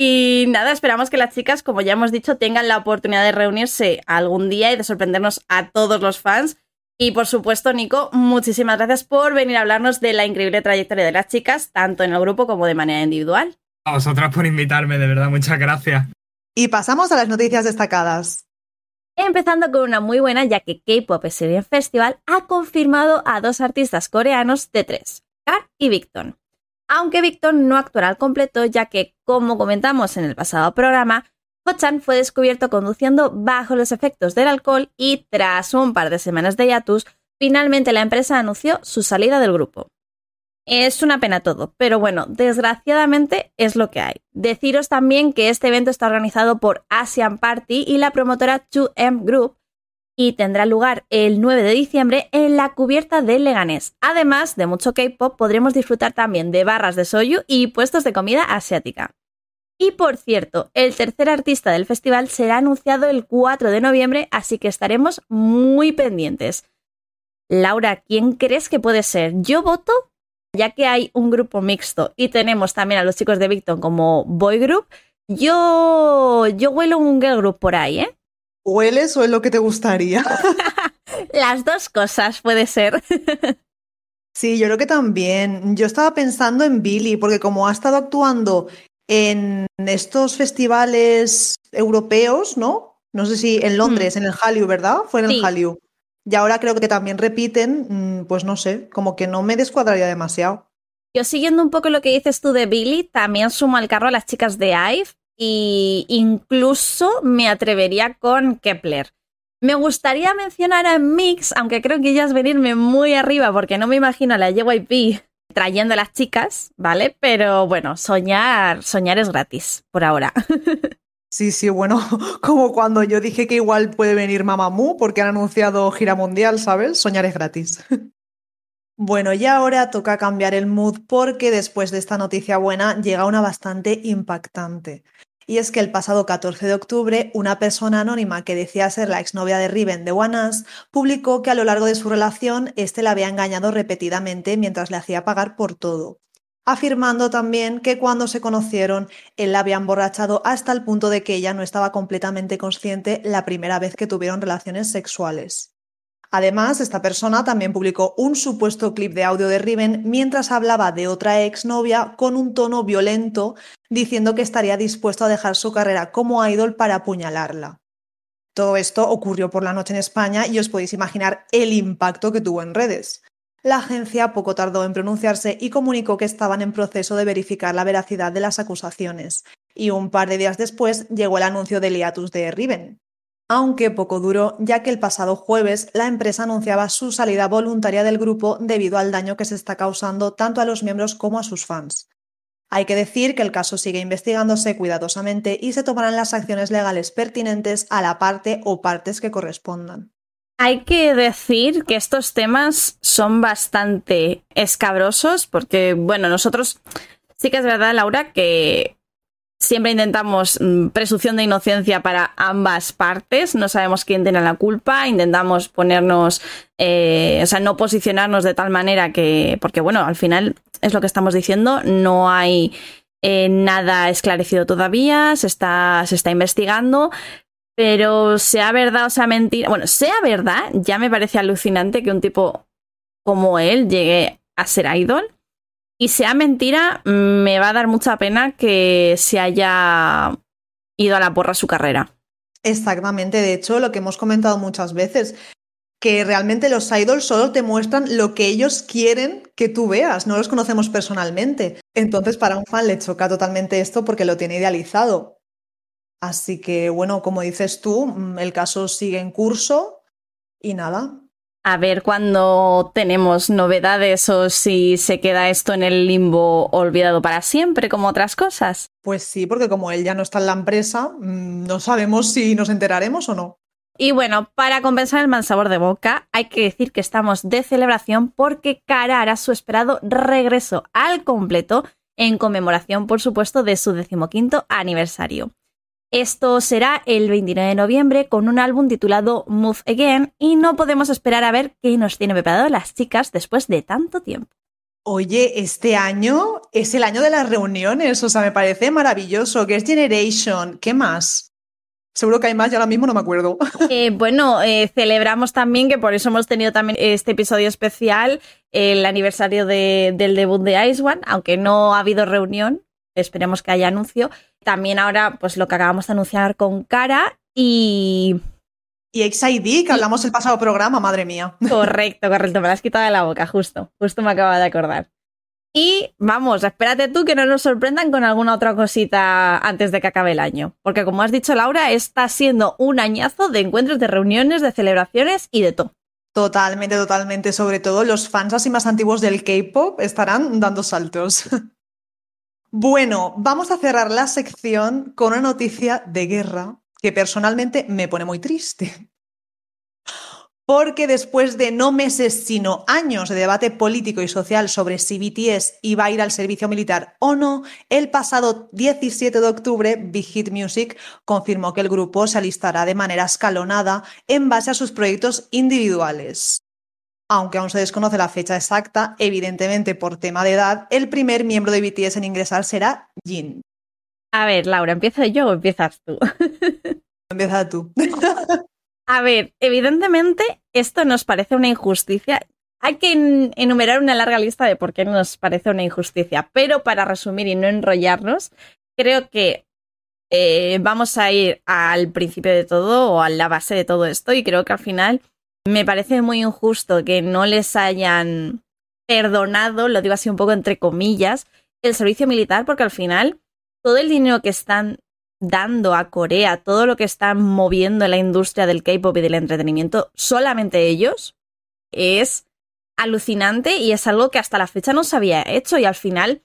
Y nada, esperamos que las chicas, como ya hemos dicho, tengan la oportunidad de reunirse algún día y de sorprendernos a todos los fans. Y por supuesto, Nico, muchísimas gracias por venir a hablarnos de la increíble trayectoria de las chicas, tanto en el grupo como de manera individual. A vosotras por invitarme, de verdad, muchas gracias. Y pasamos a las noticias destacadas. Empezando con una muy buena, ya que K-Pop Exerian Festival ha confirmado a dos artistas coreanos de tres, Kar y Victon. Aunque Victon no actuará al completo, ya que, como comentamos en el pasado programa, Ho-chan fue descubierto conduciendo bajo los efectos del alcohol y, tras un par de semanas de hiatus, finalmente la empresa anunció su salida del grupo. Es una pena todo, pero bueno, desgraciadamente es lo que hay. Deciros también que este evento está organizado por Asian Party y la promotora 2M Group y tendrá lugar el 9 de diciembre en la cubierta de Leganés. Además de mucho K-pop, podremos disfrutar también de barras de soyu y puestos de comida asiática. Y por cierto, el tercer artista del festival será anunciado el 4 de noviembre, así que estaremos muy pendientes. Laura, ¿quién crees que puede ser? Yo voto ya que hay un grupo mixto y tenemos también a los chicos de Victon como boy group, yo, yo huelo un girl group por ahí, ¿eh? ¿Hueles o es lo que te gustaría? [laughs] Las dos cosas puede ser. [laughs] Sí, yo creo que también. Yo estaba pensando en Billy, porque como ha estado actuando en estos festivales europeos, ¿no? No sé si en Londres, en el Hallyu, ¿verdad? Fue en el Sí. Hallyu. Y ahora creo que también repiten, mm, pues no sé, como que no me descuadraría demasiado. Yo siguiendo un poco lo que dices tú de Billy, también sumo al carro a las chicas de IVE y incluso me atrevería con Kepler. Me gustaría mencionar a Mix, aunque creo que ellas venirme muy arriba porque no me imagino a la JYP trayendo a las chicas, ¿vale? Pero bueno, soñar, soñar es gratis por ahora. [laughs] Sí, sí, bueno, [laughs] como cuando yo dije que igual puede venir Mamamoo porque han anunciado gira mundial, ¿sabes? Soñar es gratis. [laughs] Bueno, y ahora toca cambiar el mood porque después de esta noticia buena llega una bastante impactante. Y es que el pasado 14 de octubre, una persona anónima que decía ser la exnovia de Riven de Us publicó que a lo largo de su relación este la había engañado repetidamente mientras le hacía pagar por todo, afirmando también que cuando se conocieron él la había emborrachado hasta el punto de que ella no estaba completamente consciente la primera vez que tuvieron relaciones sexuales. Además, esta persona también publicó un supuesto clip de audio de Riven mientras hablaba de otra exnovia con un tono violento, diciendo que estaría dispuesto a dejar su carrera como idol para apuñalarla. Todo esto ocurrió por la noche en España y os podéis imaginar el impacto que tuvo en redes. La agencia poco tardó en pronunciarse y comunicó que estaban en proceso de verificar la veracidad de las acusaciones, y un par de días después llegó el anuncio del hiatus de Riven. Aunque poco duró, ya que el pasado jueves la empresa anunciaba su salida voluntaria del grupo debido al daño que se está causando tanto a los miembros como a sus fans. Hay que decir que el caso sigue investigándose cuidadosamente y se tomarán las acciones legales pertinentes a la parte o partes que correspondan. Hay que decir que estos temas son bastante escabrosos porque, bueno, nosotros sí que es verdad, Laura, que siempre intentamos mm, presunción de inocencia para ambas partes, no sabemos quién tiene la culpa, intentamos ponernos, eh, o sea, no posicionarnos de tal manera que, porque bueno, al final es lo que estamos diciendo, no hay eh, nada esclarecido todavía, se está, se está investigando, pero sea verdad o sea mentira, bueno, sea verdad, ya me parece alucinante que un tipo como él llegue a ser idol. Y sea mentira, me va a dar mucha pena que se haya ido a la porra su carrera. Exactamente, de hecho, lo que hemos comentado muchas veces, que realmente los idols solo te muestran lo que ellos quieren que tú veas, no los conocemos personalmente. Entonces, para un fan le choca totalmente esto porque lo tiene idealizado. Así que, bueno, como dices tú, mm, el caso sigue en curso y nada, a ver cuándo tenemos novedades o si se queda esto en el limbo olvidado para siempre, como otras cosas. Pues sí, porque como él ya no está en la empresa, mm, no sabemos si nos enteraremos o no. Y bueno, para compensar el mal sabor de boca, hay que decir que estamos de celebración porque Cara hará su esperado regreso al completo en conmemoración, por supuesto, de su decimoquinto aniversario. Esto será el 29 de noviembre con un álbum titulado Move Again y no podemos esperar a ver qué nos tiene preparado las chicas después de tanto tiempo. Oye, este año es el año de las reuniones, o sea, me parece maravilloso. es Generation, ¿qué más? Seguro que hay más, ya ahora mismo no me acuerdo. [laughs] Eh, bueno, eh, celebramos también que por eso hemos tenido también este episodio especial, el aniversario del debut de Ice One, aunque no ha habido reunión, esperemos que haya anuncio. También ahora, pues lo que acabamos de anunciar con Cara y. Y XID, que hablamos el pasado programa, madre mía. Correcto, correcto, me la has quitado de la boca, justo. Justo me acaba de acordar. Y vamos, espérate tú que no nos sorprendan con alguna otra cosita antes de que acabe el año. Porque como has dicho, Laura, está siendo un añazo de encuentros, de reuniones, de celebraciones y de todo. Totalmente, totalmente. Sobre todo los fans así más antiguos del K-pop estarán dando saltos. [laughs] Bueno, vamos a cerrar la sección con una noticia de guerra que personalmente me pone muy triste. Porque después de no meses, sino años de debate político y social sobre si BTS iba a ir al servicio militar o no, el pasado 17 de octubre, Big Hit Music confirmó que el grupo se alistará de manera escalonada en base a sus proyectos individuales aunque aún se desconoce la fecha exacta, evidentemente por tema de edad, el primer miembro de BTS en ingresar será Jin. A ver, Laura, ¿empiezo yo o empiezas tú? [laughs] Empieza tú. [laughs] A ver, evidentemente esto nos parece una injusticia. Hay que enumerar una larga lista de por qué nos parece una injusticia, pero para resumir y no enrollarnos, creo que eh, vamos a ir al principio de todo o a la base de todo esto y creo que al final me parece muy injusto que no les hayan perdonado, lo digo así un poco entre comillas, el servicio militar, porque al final todo el dinero que están dando a Corea, todo lo que están moviendo en la industria del K-pop y del entretenimiento, solamente ellos, es alucinante y es algo que hasta la fecha no se había hecho y al final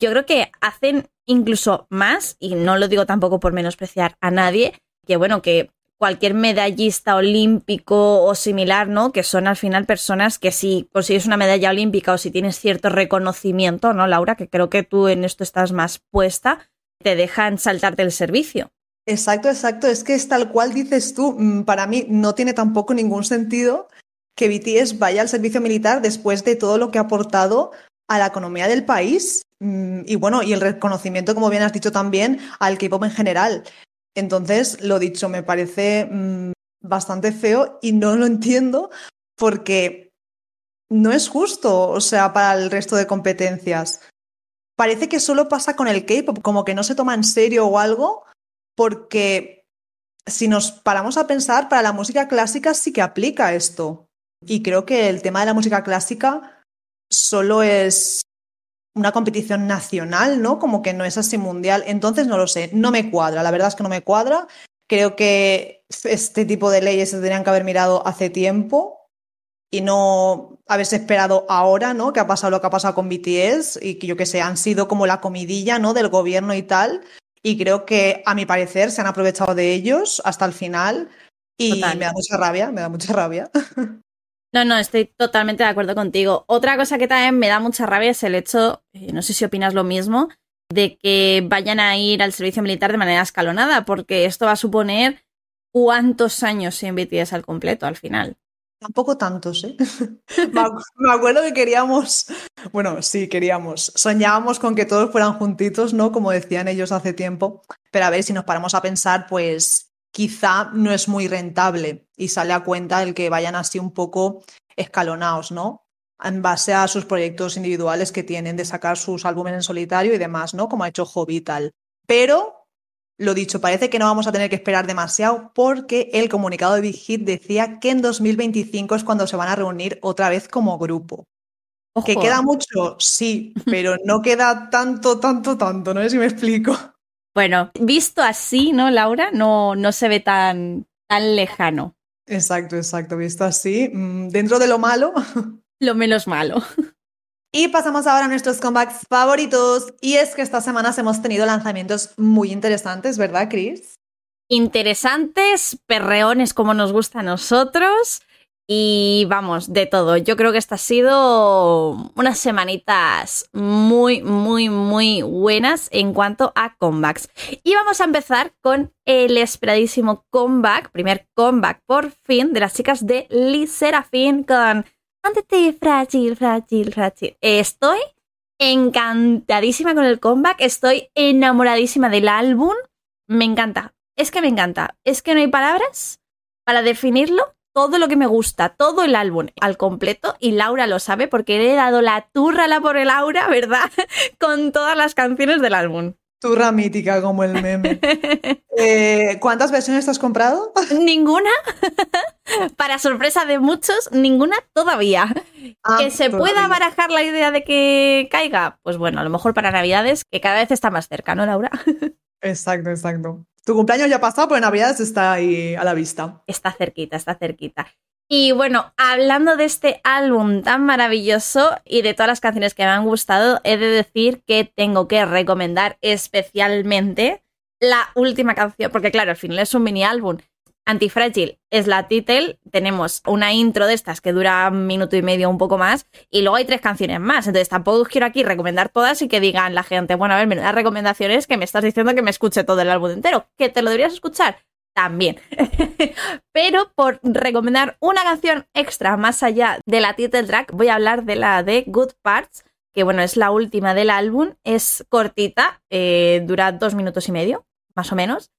yo creo que hacen incluso más, y no lo digo tampoco por menospreciar a nadie, que bueno, que cualquier medallista olímpico o similar, ¿no? Que son al final personas que si consigues una medalla olímpica o si tienes cierto reconocimiento, ¿no, Laura? Que creo que tú en esto estás más puesta, te dejan saltarte el servicio. Exacto, exacto. Es que es tal cual dices tú. Mm, para mí no tiene tampoco ningún sentido que BTS vaya al servicio militar después de todo lo que ha aportado a la economía del país mm, y bueno, y el reconocimiento, como bien has dicho también, al K-pop en general. Entonces, lo dicho, me parece mm, bastante feo y no lo entiendo porque no es justo, o sea, para el resto de competencias. Parece que solo pasa con el K-pop, como que no se toma en serio o algo, porque si nos paramos a pensar, para la música clásica sí que aplica esto. Y creo que el tema de la música clásica solo es una competición nacional, ¿no? Como que no es así mundial. Entonces, no lo sé, no me cuadra, la verdad es que no me cuadra. Creo que este tipo de leyes se tendrían que haber mirado hace tiempo y no haberse esperado ahora, ¿no? Que ha pasado lo que ha pasado con BTS y que yo que sé, han sido como la comidilla, ¿no? Del gobierno y tal. Y creo que, a mi parecer, se han aprovechado de ellos hasta el final y me da mucha rabia, me da mucha rabia. [laughs] No, no, estoy totalmente de acuerdo contigo. Otra cosa que también me da mucha rabia es el hecho, eh, no sé si opinas lo mismo, de que vayan a ir al servicio militar de manera escalonada, porque esto va a suponer cuántos años sin BTS al completo al final. Tampoco tantos, ¿eh? [laughs] me acuerdo que queríamos, bueno, sí, queríamos, soñábamos con que todos fueran juntitos, ¿no? Como decían ellos hace tiempo, pero a ver si nos paramos a pensar, pues quizá no es muy rentable y sale a cuenta el que vayan así un poco escalonados, ¿no? En base a sus proyectos individuales que tienen de sacar sus álbumes en solitario y demás, ¿no? Como ha hecho Hobby y tal. Pero, lo dicho, parece que no vamos a tener que esperar demasiado porque el comunicado de Big Hit decía que en 2025 es cuando se van a reunir otra vez como grupo. ¿Que queda mucho? Sí, [laughs] pero no queda tanto, tanto, tanto, no sé si me explico. Bueno, visto así, ¿no, Laura? No, no se ve tan, tan lejano. Exacto, exacto. Visto así, mm, dentro de lo malo. [laughs] Lo menos malo. Y pasamos ahora a nuestros comebacks favoritos. Y es que estas semanas hemos tenido lanzamientos muy interesantes, ¿verdad, Chris? Interesantes, perreones como nos gusta a nosotros. Y vamos, de todo. Yo creo que esta ha sido unas semanitas muy, muy, muy buenas en cuanto a comebacks. Y vamos a empezar con el esperadísimo comeback, primer comeback por fin de las chicas de Lee Serafin con Ante frágil, frágil, frágil. Estoy encantadísima con el comeback, estoy enamoradísima del álbum. Me encanta, es que me encanta, es que no hay palabras para definirlo todo lo que me gusta, todo el álbum al completo, y Laura lo sabe porque le he dado la turra la por el Laura, ¿verdad? [laughs] Con todas las canciones del álbum. Turra mítica como el meme. [laughs] Eh, ¿Cuántas versiones has comprado? [laughs] Ninguna. Para sorpresa de muchos, ninguna todavía. Ah, que se pueda barajar la idea de que caiga. Pues bueno, a lo mejor para Navidades, que cada vez está más cerca, ¿no, Laura? Exacto, exacto. Tu cumpleaños ya ha pasado, pero Navidades está ahí a la vista. Está cerquita, está cerquita. Y bueno, hablando de este álbum tan maravilloso y de todas las canciones que me han gustado, he de decir que tengo que recomendar especialmente la última canción, porque claro, al final es un mini álbum Antifragile es la title, tenemos una intro de estas que dura un minuto y medio, un poco más, y luego hay tres canciones más. Entonces tampoco quiero aquí recomendar todas y que digan la gente, bueno, a ver, las recomendaciones que me estás diciendo que me escuche todo el álbum entero, que te lo deberías escuchar también. [laughs] Pero por recomendar una canción extra más allá de la title track, voy a hablar de la de Good Parts, que bueno, es la última del álbum, es cortita, eh, dura dos minutos y medio, más o menos.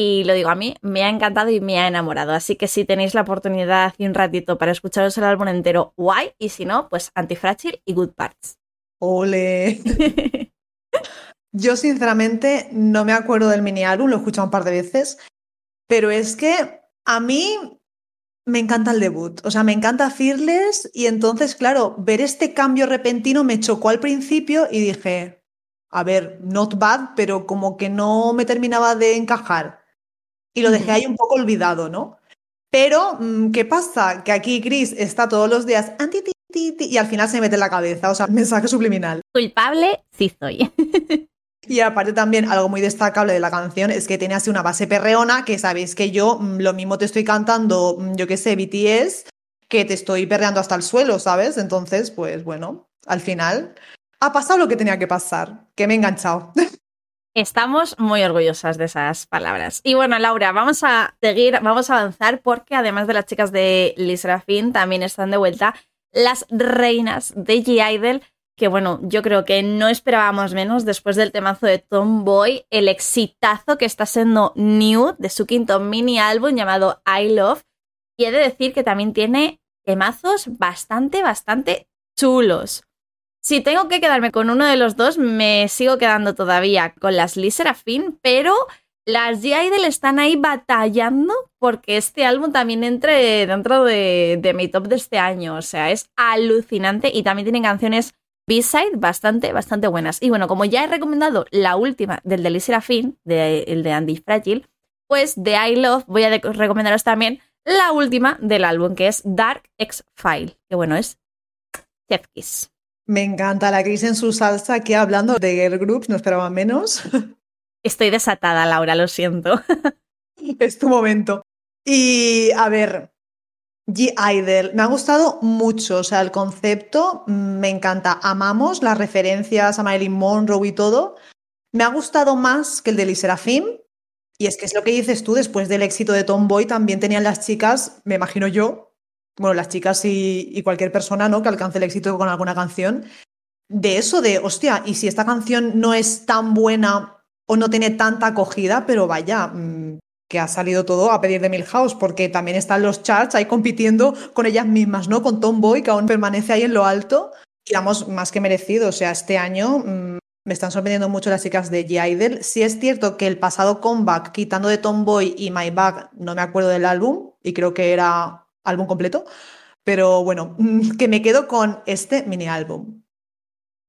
Y lo digo, a mí me ha encantado y me ha enamorado. Así que si tenéis la oportunidad hace un ratito para escucharos el álbum entero, guay. Y si no, pues Antifrágil y Good Parts. ¡Ole! [laughs] Yo sinceramente no me acuerdo del mini álbum, lo he escuchado un par de veces, pero es que a mí me encanta el debut, o sea, me encanta Fearless y entonces, claro, ver este cambio repentino me chocó al principio y dije, a ver, not bad, pero como que no me terminaba de encajar y lo dejé ahí un poco olvidado, ¿no? Pero, mm, ¿qué pasa? Que aquí Chris está todos los días anti y al final se mete en la cabeza, o sea, mensaje subliminal. Culpable, sí soy. [laughs] Y aparte también algo muy destacable de la canción es que tiene así una base perreona, que sabéis que yo mm, lo mismo te estoy cantando, mm, yo qué sé, BTS, que te estoy perreando hasta el suelo, ¿sabes? Entonces, pues bueno, al final ha pasado lo que tenía que pasar, que me he enganchado. [laughs] Estamos muy orgullosas de esas palabras. Y bueno, Laura, vamos a seguir, vamos a avanzar porque además de las chicas de Lisrafin, también están de vuelta las reinas de G-Idol, que bueno, yo creo que no esperábamos menos después del temazo de Tomboy, el exitazo que está siendo New de su quinto mini álbum llamado I Love. Y he de decir que también tiene temazos bastante, bastante chulos. Si tengo que quedarme con uno de los dos, me sigo quedando todavía con las Lee Serafin, pero las G-Idol están ahí batallando porque este álbum también entre dentro de, de, mi top de este año. O sea, es alucinante y también tienen canciones B-side bastante, bastante buenas. Y bueno, como ya he recomendado la última del de Lee Serafin, de, el de Andy Fragile, pues de I Love voy a recomendaros también la última del álbum, que es Dark X File, que bueno, es Chef Kiss. Me encanta la Cris en su salsa aquí hablando de girl groups, no esperaba menos. Estoy desatada, Laura, lo siento. [laughs] es tu momento. Y a ver, G-Idol, me ha gustado mucho, o sea, el concepto me encanta. Amamos las referencias a Marilyn Monroe y todo. Me ha gustado más que el de Lee Serafim. Y es que es lo que dices tú, después del éxito de Tomboy, también tenían las chicas, me imagino yo, bueno, las chicas y, cualquier persona, ¿no? Que alcance el éxito con alguna canción, de eso de, hostia, y si esta canción no es tan buena o no tiene tanta acogida, pero vaya, mm, que ha salido todo a pedir de Milhouse, porque también están los charts ahí compitiendo con ellas mismas, ¿no? Con Tomboy, que aún permanece ahí en lo alto. Y vamos, más que merecido. O sea, este año mmm, me están sorprendiendo mucho las chicas de G-Idol. Sí es cierto que el pasado comeback, quitando de Tomboy y My Bag, no me acuerdo del álbum, y creo que era álbum completo. Pero bueno, que me quedo con este mini álbum.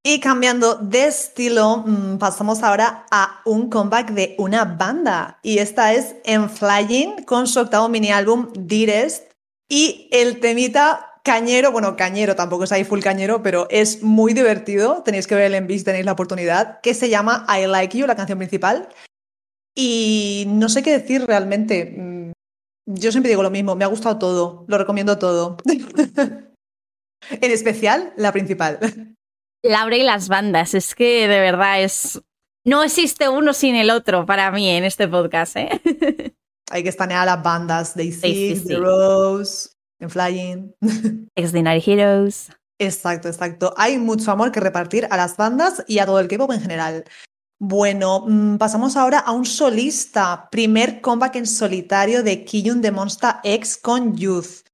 Y cambiando de estilo, mm, pasamos ahora a un comeback de una banda. Y esta es En Flying con su octavo mini álbum Dearest. Y el temita cañero, bueno, cañero, tampoco es ahí full cañero, pero es muy divertido. Tenéis que ver el envío si tenéis la oportunidad. Que se llama I Like You, la canción principal. Y no sé qué decir realmente. Yo siempre digo lo mismo, me ha gustado todo, lo recomiendo todo. [laughs] en especial la principal. Laura y las bandas, es que de verdad es. No existe uno sin el otro para mí en este podcast, ¿eh? [laughs] Hay que estanear las bandas Day Six. The Rose, en Flying. [laughs] Extraordinary Heroes. Exacto, exacto. Hay mucho amor que repartir a las bandas y a todo el K-pop en general. Bueno, mm, pasamos ahora a un solista. Primer comeback en solitario de Kiyun de Monster X con Youth.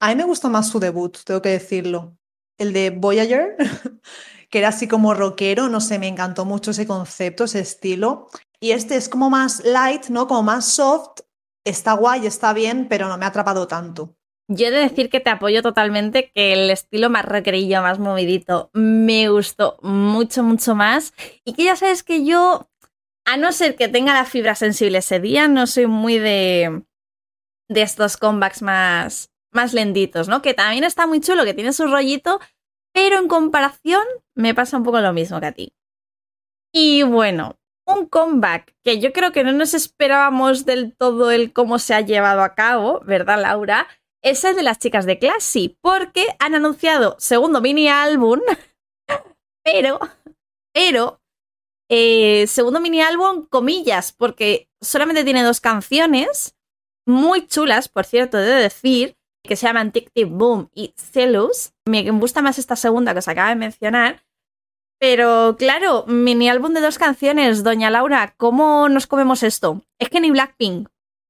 A mí me gustó más su debut, tengo que decirlo el de Voyager, [laughs] que era así como rockero, no sé, me encantó mucho ese concepto, ese estilo. Y este es como más light, ¿no? Como más soft, está guay, está bien, pero no me ha atrapado tanto. Yo he de decir que te apoyo totalmente, que el estilo más rockerillo, más movidito, me gustó mucho, mucho más. Y que ya sabes que yo, a no ser que tenga la fibra sensible ese día, no soy muy de, de estos comebacks más, más lenditos, ¿no? Que también está muy chulo, que tiene su rollito, pero en comparación me pasa un poco lo mismo que a ti. Y bueno, un comeback que yo creo que no nos esperábamos del todo el cómo se ha llevado a cabo, ¿verdad, Laura? Es el de las chicas de Classy, porque han anunciado segundo mini álbum, [laughs] pero, pero, eh, segundo mini álbum, comillas, porque solamente tiene dos canciones, muy chulas, por cierto, de decir, que se llaman Tic Tic Boom y Celus. Me gusta más esta segunda que os acaba de mencionar. Pero claro, mini álbum de dos canciones, doña Laura, ¿cómo nos comemos esto? Es que ni Blackpink.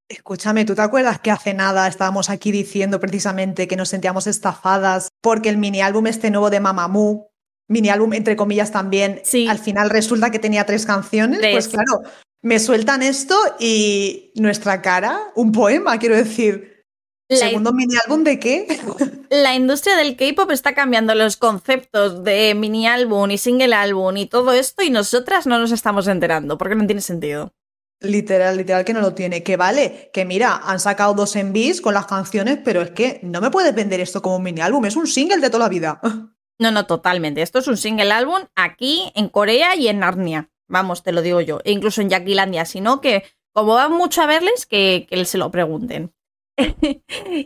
Escúchame, ¿tú te acuerdas que hace nada estábamos aquí diciendo precisamente que nos sentíamos estafadas porque el mini álbum este nuevo de Mamamoo, mini álbum entre comillas también, sí. al final resulta que tenía tres canciones? Tres. Pues claro, me sueltan esto y nuestra cara, un poema, quiero decir. La, ¿Segundo mini álbum de qué? La industria del K-pop está cambiando los conceptos de mini álbum y single álbum y todo esto y nosotras no nos estamos enterando porque no tiene sentido. Literal, literal que no lo tiene. Que vale, que mira, han sacado dos envíos con las canciones, pero es que no me puedes vender esto como un mini álbum, es un single de toda la vida. [laughs] No, no, totalmente. Esto es un single álbum aquí, en Corea y en Narnia. Vamos, te lo digo yo. E incluso en Yaquilandia, sino que como van mucho a verles, que, que se lo pregunten. [laughs]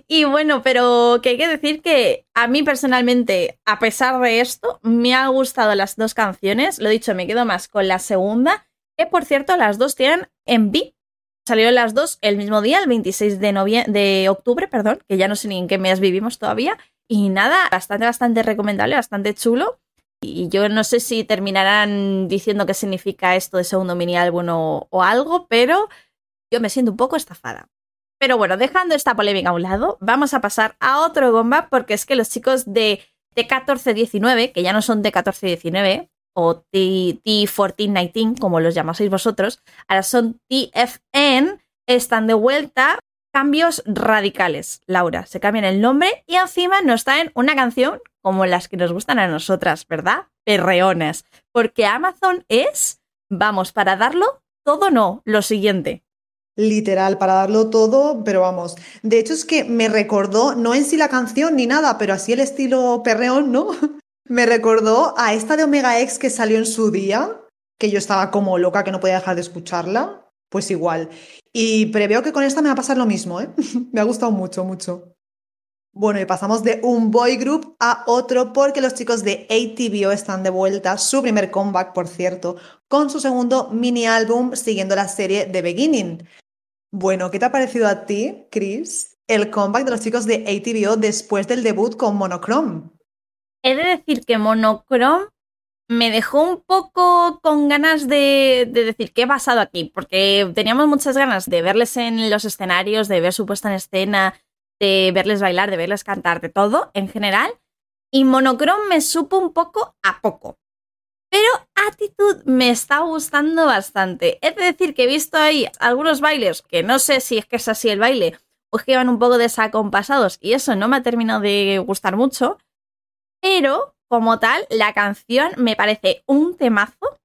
y bueno, pero que hay que decir que a mí personalmente, a pesar de esto, me han gustado las dos canciones. Lo dicho, me quedo más con la segunda, que por cierto, las dos tienen en B. Salieron las dos el mismo día, el 26 de, de octubre, perdón, que ya no sé ni en qué mes vivimos todavía. Y nada, bastante, bastante recomendable, bastante chulo. Y yo no sé si terminarán diciendo qué significa esto de segundo mini álbum o, algo, pero yo me siento un poco estafada. Pero bueno, dejando esta polémica a un lado, vamos a pasar a otro gomba porque es que los chicos de T1419, que ya no son T1419 o T1419, como los llamáis vosotros, ahora son TFN, están de vuelta. Cambios radicales, Laura. Se cambian el nombre y encima nos traen una canción como las que nos gustan a nosotras, ¿verdad? Perreones. Porque Amazon es, vamos, para darlo todo no, lo siguiente. Literal, para darlo todo, pero vamos. De hecho, es que me recordó, no en sí la canción ni nada, pero así el estilo perreón, ¿no? Me recordó a esta de Omega X que salió en su día, que yo estaba como loca que no podía dejar de escucharla. Pues igual. Y preveo que con esta me va a pasar lo mismo, ¿eh? [laughs] me ha gustado mucho, mucho. Bueno, y pasamos de un boy group a otro porque los chicos de ATVO están de vuelta, su primer comeback, por cierto, con su segundo mini álbum siguiendo la serie The Beginning. Bueno, ¿qué te ha parecido a ti, Chris, el comeback de los chicos de ATVO después del debut con Monochrome? He de decir que Monochrome me dejó un poco con ganas de, decir qué ha pasado aquí, porque teníamos muchas ganas de verles en los escenarios, de ver su puesta en escena, de verles bailar, de verles cantar, de todo en general. Y Monochrome me supo un poco a poco. Pero Attitude me está gustando bastante. Es decir que he visto ahí algunos bailes que no sé si es que es así el baile o es que van un poco desacompasados y eso no me ha terminado de gustar mucho. Pero como tal, la canción me parece un temazo.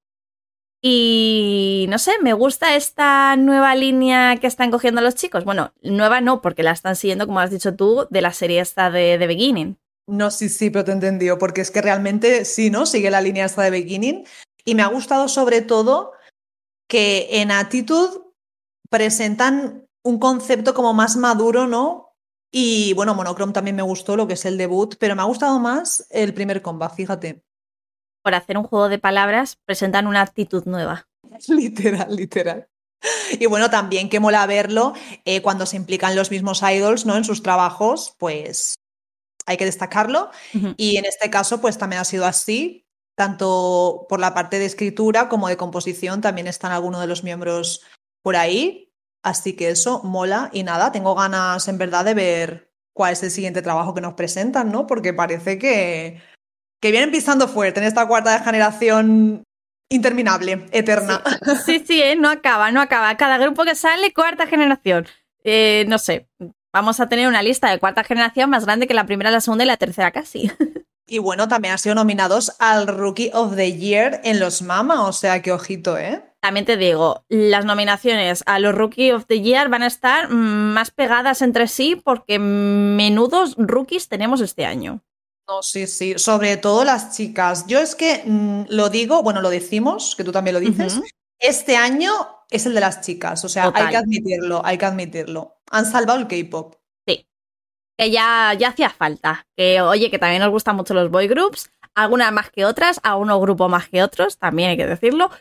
Y no sé, me gusta esta nueva línea que están cogiendo los chicos. Bueno, nueva no, porque la están siguiendo, como has dicho tú, de la serie esta de The Beginning. No, sí, sí, pero te he entendido, porque es que realmente sí, ¿no? Sigue la línea esta de Beginning. Y me ha gustado sobre todo que en Attitude presentan un concepto como más maduro, ¿no? Y bueno, Monochrome también me gustó lo que es el debut, pero me ha gustado más el primer combat, fíjate. Por hacer un juego de palabras, presentan una actitud nueva. [laughs] literal, literal. Y bueno, también que mola verlo eh, cuando se implican los mismos idols, ¿no? En sus trabajos, pues hay que destacarlo. Y en este caso, pues también ha sido así. Tanto por la parte de escritura como de composición, también están algunos de los miembros por ahí. Así que eso mola. Y nada, tengo ganas en verdad de ver cuál es el siguiente trabajo que nos presentan, ¿no? Porque parece que, que vienen pisando fuerte en esta cuarta generación interminable, eterna. Sí, sí, ¿eh? no acaba, no acaba. Cada grupo que sale, cuarta generación. Eh, no sé, vamos a tener una lista de cuarta generación más grande que la primera, la segunda y la tercera casi. [laughs] Y bueno, también han sido nominados al Rookie of the Year en los Mama, o sea que ojito, ¿eh? También te digo, las nominaciones a los Rookie of the Year van a estar más pegadas entre sí porque menudos rookies tenemos este año. No, sí, sí, sobre todo las chicas. Yo es que mm, lo digo, bueno, lo decimos, que tú también lo dices, este año es el de las chicas, o sea, hay que admitirlo, hay que admitirlo. Han salvado el K-pop. Sí. Que ya, ya hacía falta. Que oye, que también nos gustan mucho los boy groups, algunas más que otras, a uno grupo más que otros, también hay que decirlo.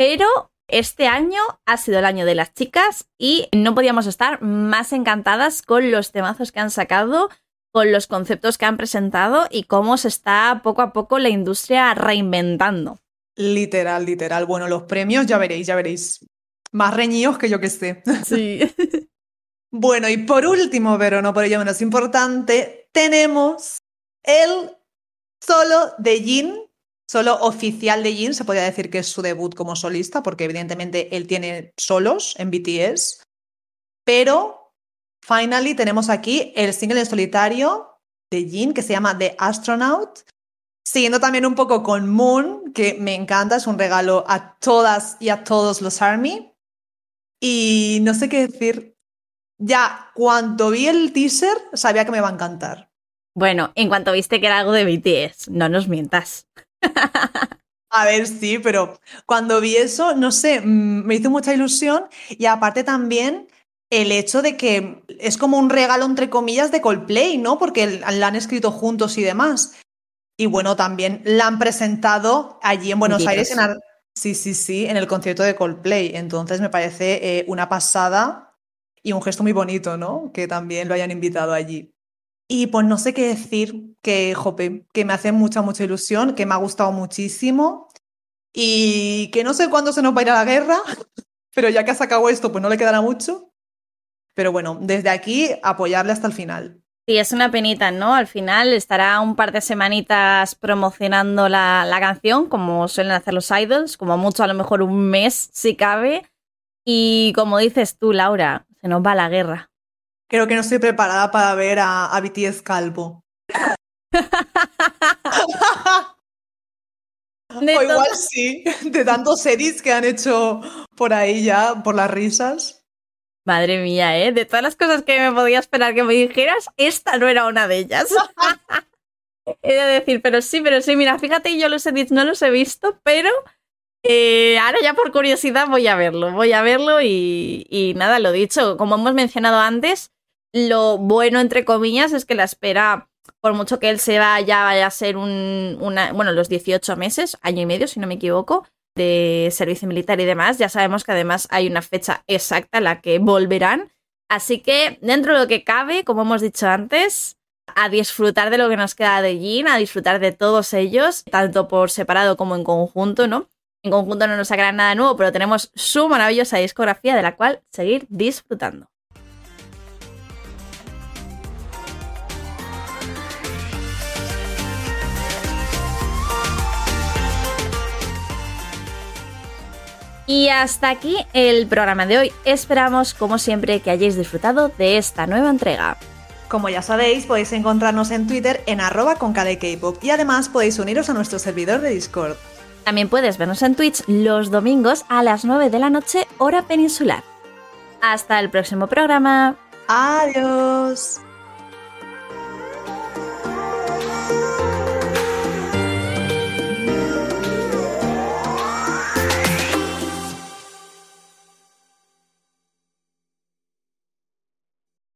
Pero este año ha sido el año de las chicas y no podíamos estar más encantadas con los temazos que han sacado, con los conceptos que han presentado y cómo se está poco a poco la industria reinventando. Literal, literal. Bueno, los premios ya veréis, ya veréis más reñidos que yo que sé. [laughs] Sí. bueno, y por último, pero no por ello menos importante, tenemos el solo de Jin, solo oficial de Jin, se podría decir que es su debut como solista, porque evidentemente él tiene solos en BTS, pero finally tenemos aquí el single en solitario de Jin que se llama The Astronaut. Siguiendo también un poco con Moon, que me encanta, es un regalo a todas y a todos los ARMY. Y no sé qué decir. Ya, cuando vi el teaser, sabía que me iba a encantar. Bueno, en cuanto viste que era algo de BTS, no nos mientas. [laughs] A ver, sí, pero cuando vi eso, no sé, mm, me hizo mucha ilusión y aparte también el hecho de que es como un regalo, entre comillas, de Coldplay, ¿no? Porque la han escrito juntos y demás. Y bueno, también la han presentado allí en Buenos Aires, en, Sí, sí, sí, en el concierto de Coldplay. Entonces me parece eh, una pasada y un gesto muy bonito, ¿no? Que también lo hayan invitado allí. Y pues no sé qué decir, que, que me hace mucha, mucha ilusión, que me ha gustado muchísimo y que no sé cuándo se nos va a ir a la guerra, [laughs] pero ya que ha sacado esto, pues no le quedará mucho. Pero bueno, desde aquí apoyarle hasta el final. Sí, es una penita, ¿no? Al final estará un par de semanitas promocionando la, canción, como suelen hacer los idols, como mucho a lo mejor un mes si cabe. Y como dices tú, Laura, se nos va la guerra. Creo que no estoy preparada para ver a, a BTS calvo. [laughs] o igual sí, de tantos series que han hecho por ahí ya, por las risas. Madre mía, ¿eh? De todas las cosas que me podía esperar que me dijeras, esta no era una de ellas. [laughs] He de decir, pero sí, pero sí, mira, fíjate, yo los edits no los he visto, pero eh, ahora ya por curiosidad voy a verlo, voy a verlo y, y nada, lo dicho, como hemos mencionado antes, lo bueno, entre comillas, es que la espera, por mucho que él se vaya, vaya a ser un, una, bueno, los 18 meses, año y medio, si no me equivoco, de servicio militar y demás. Ya sabemos que además hay una fecha exacta a la que volverán. Así que, dentro de lo que cabe, como hemos dicho antes, a disfrutar de lo que nos queda de Jin, a disfrutar de todos ellos, tanto por separado como en conjunto, ¿no? En conjunto no nos sacarán nada nuevo, pero tenemos su maravillosa discografía de la cual seguir disfrutando. Y hasta aquí el programa de hoy. Esperamos, como siempre, que hayáis disfrutado de esta nueva entrega. Como ya sabéis, podéis encontrarnos en Twitter en arroba con K-pop y además podéis uniros a nuestro servidor de Discord. También puedes vernos en Twitch los domingos a las 9 de la noche, hora peninsular. Hasta el próximo programa. Adiós.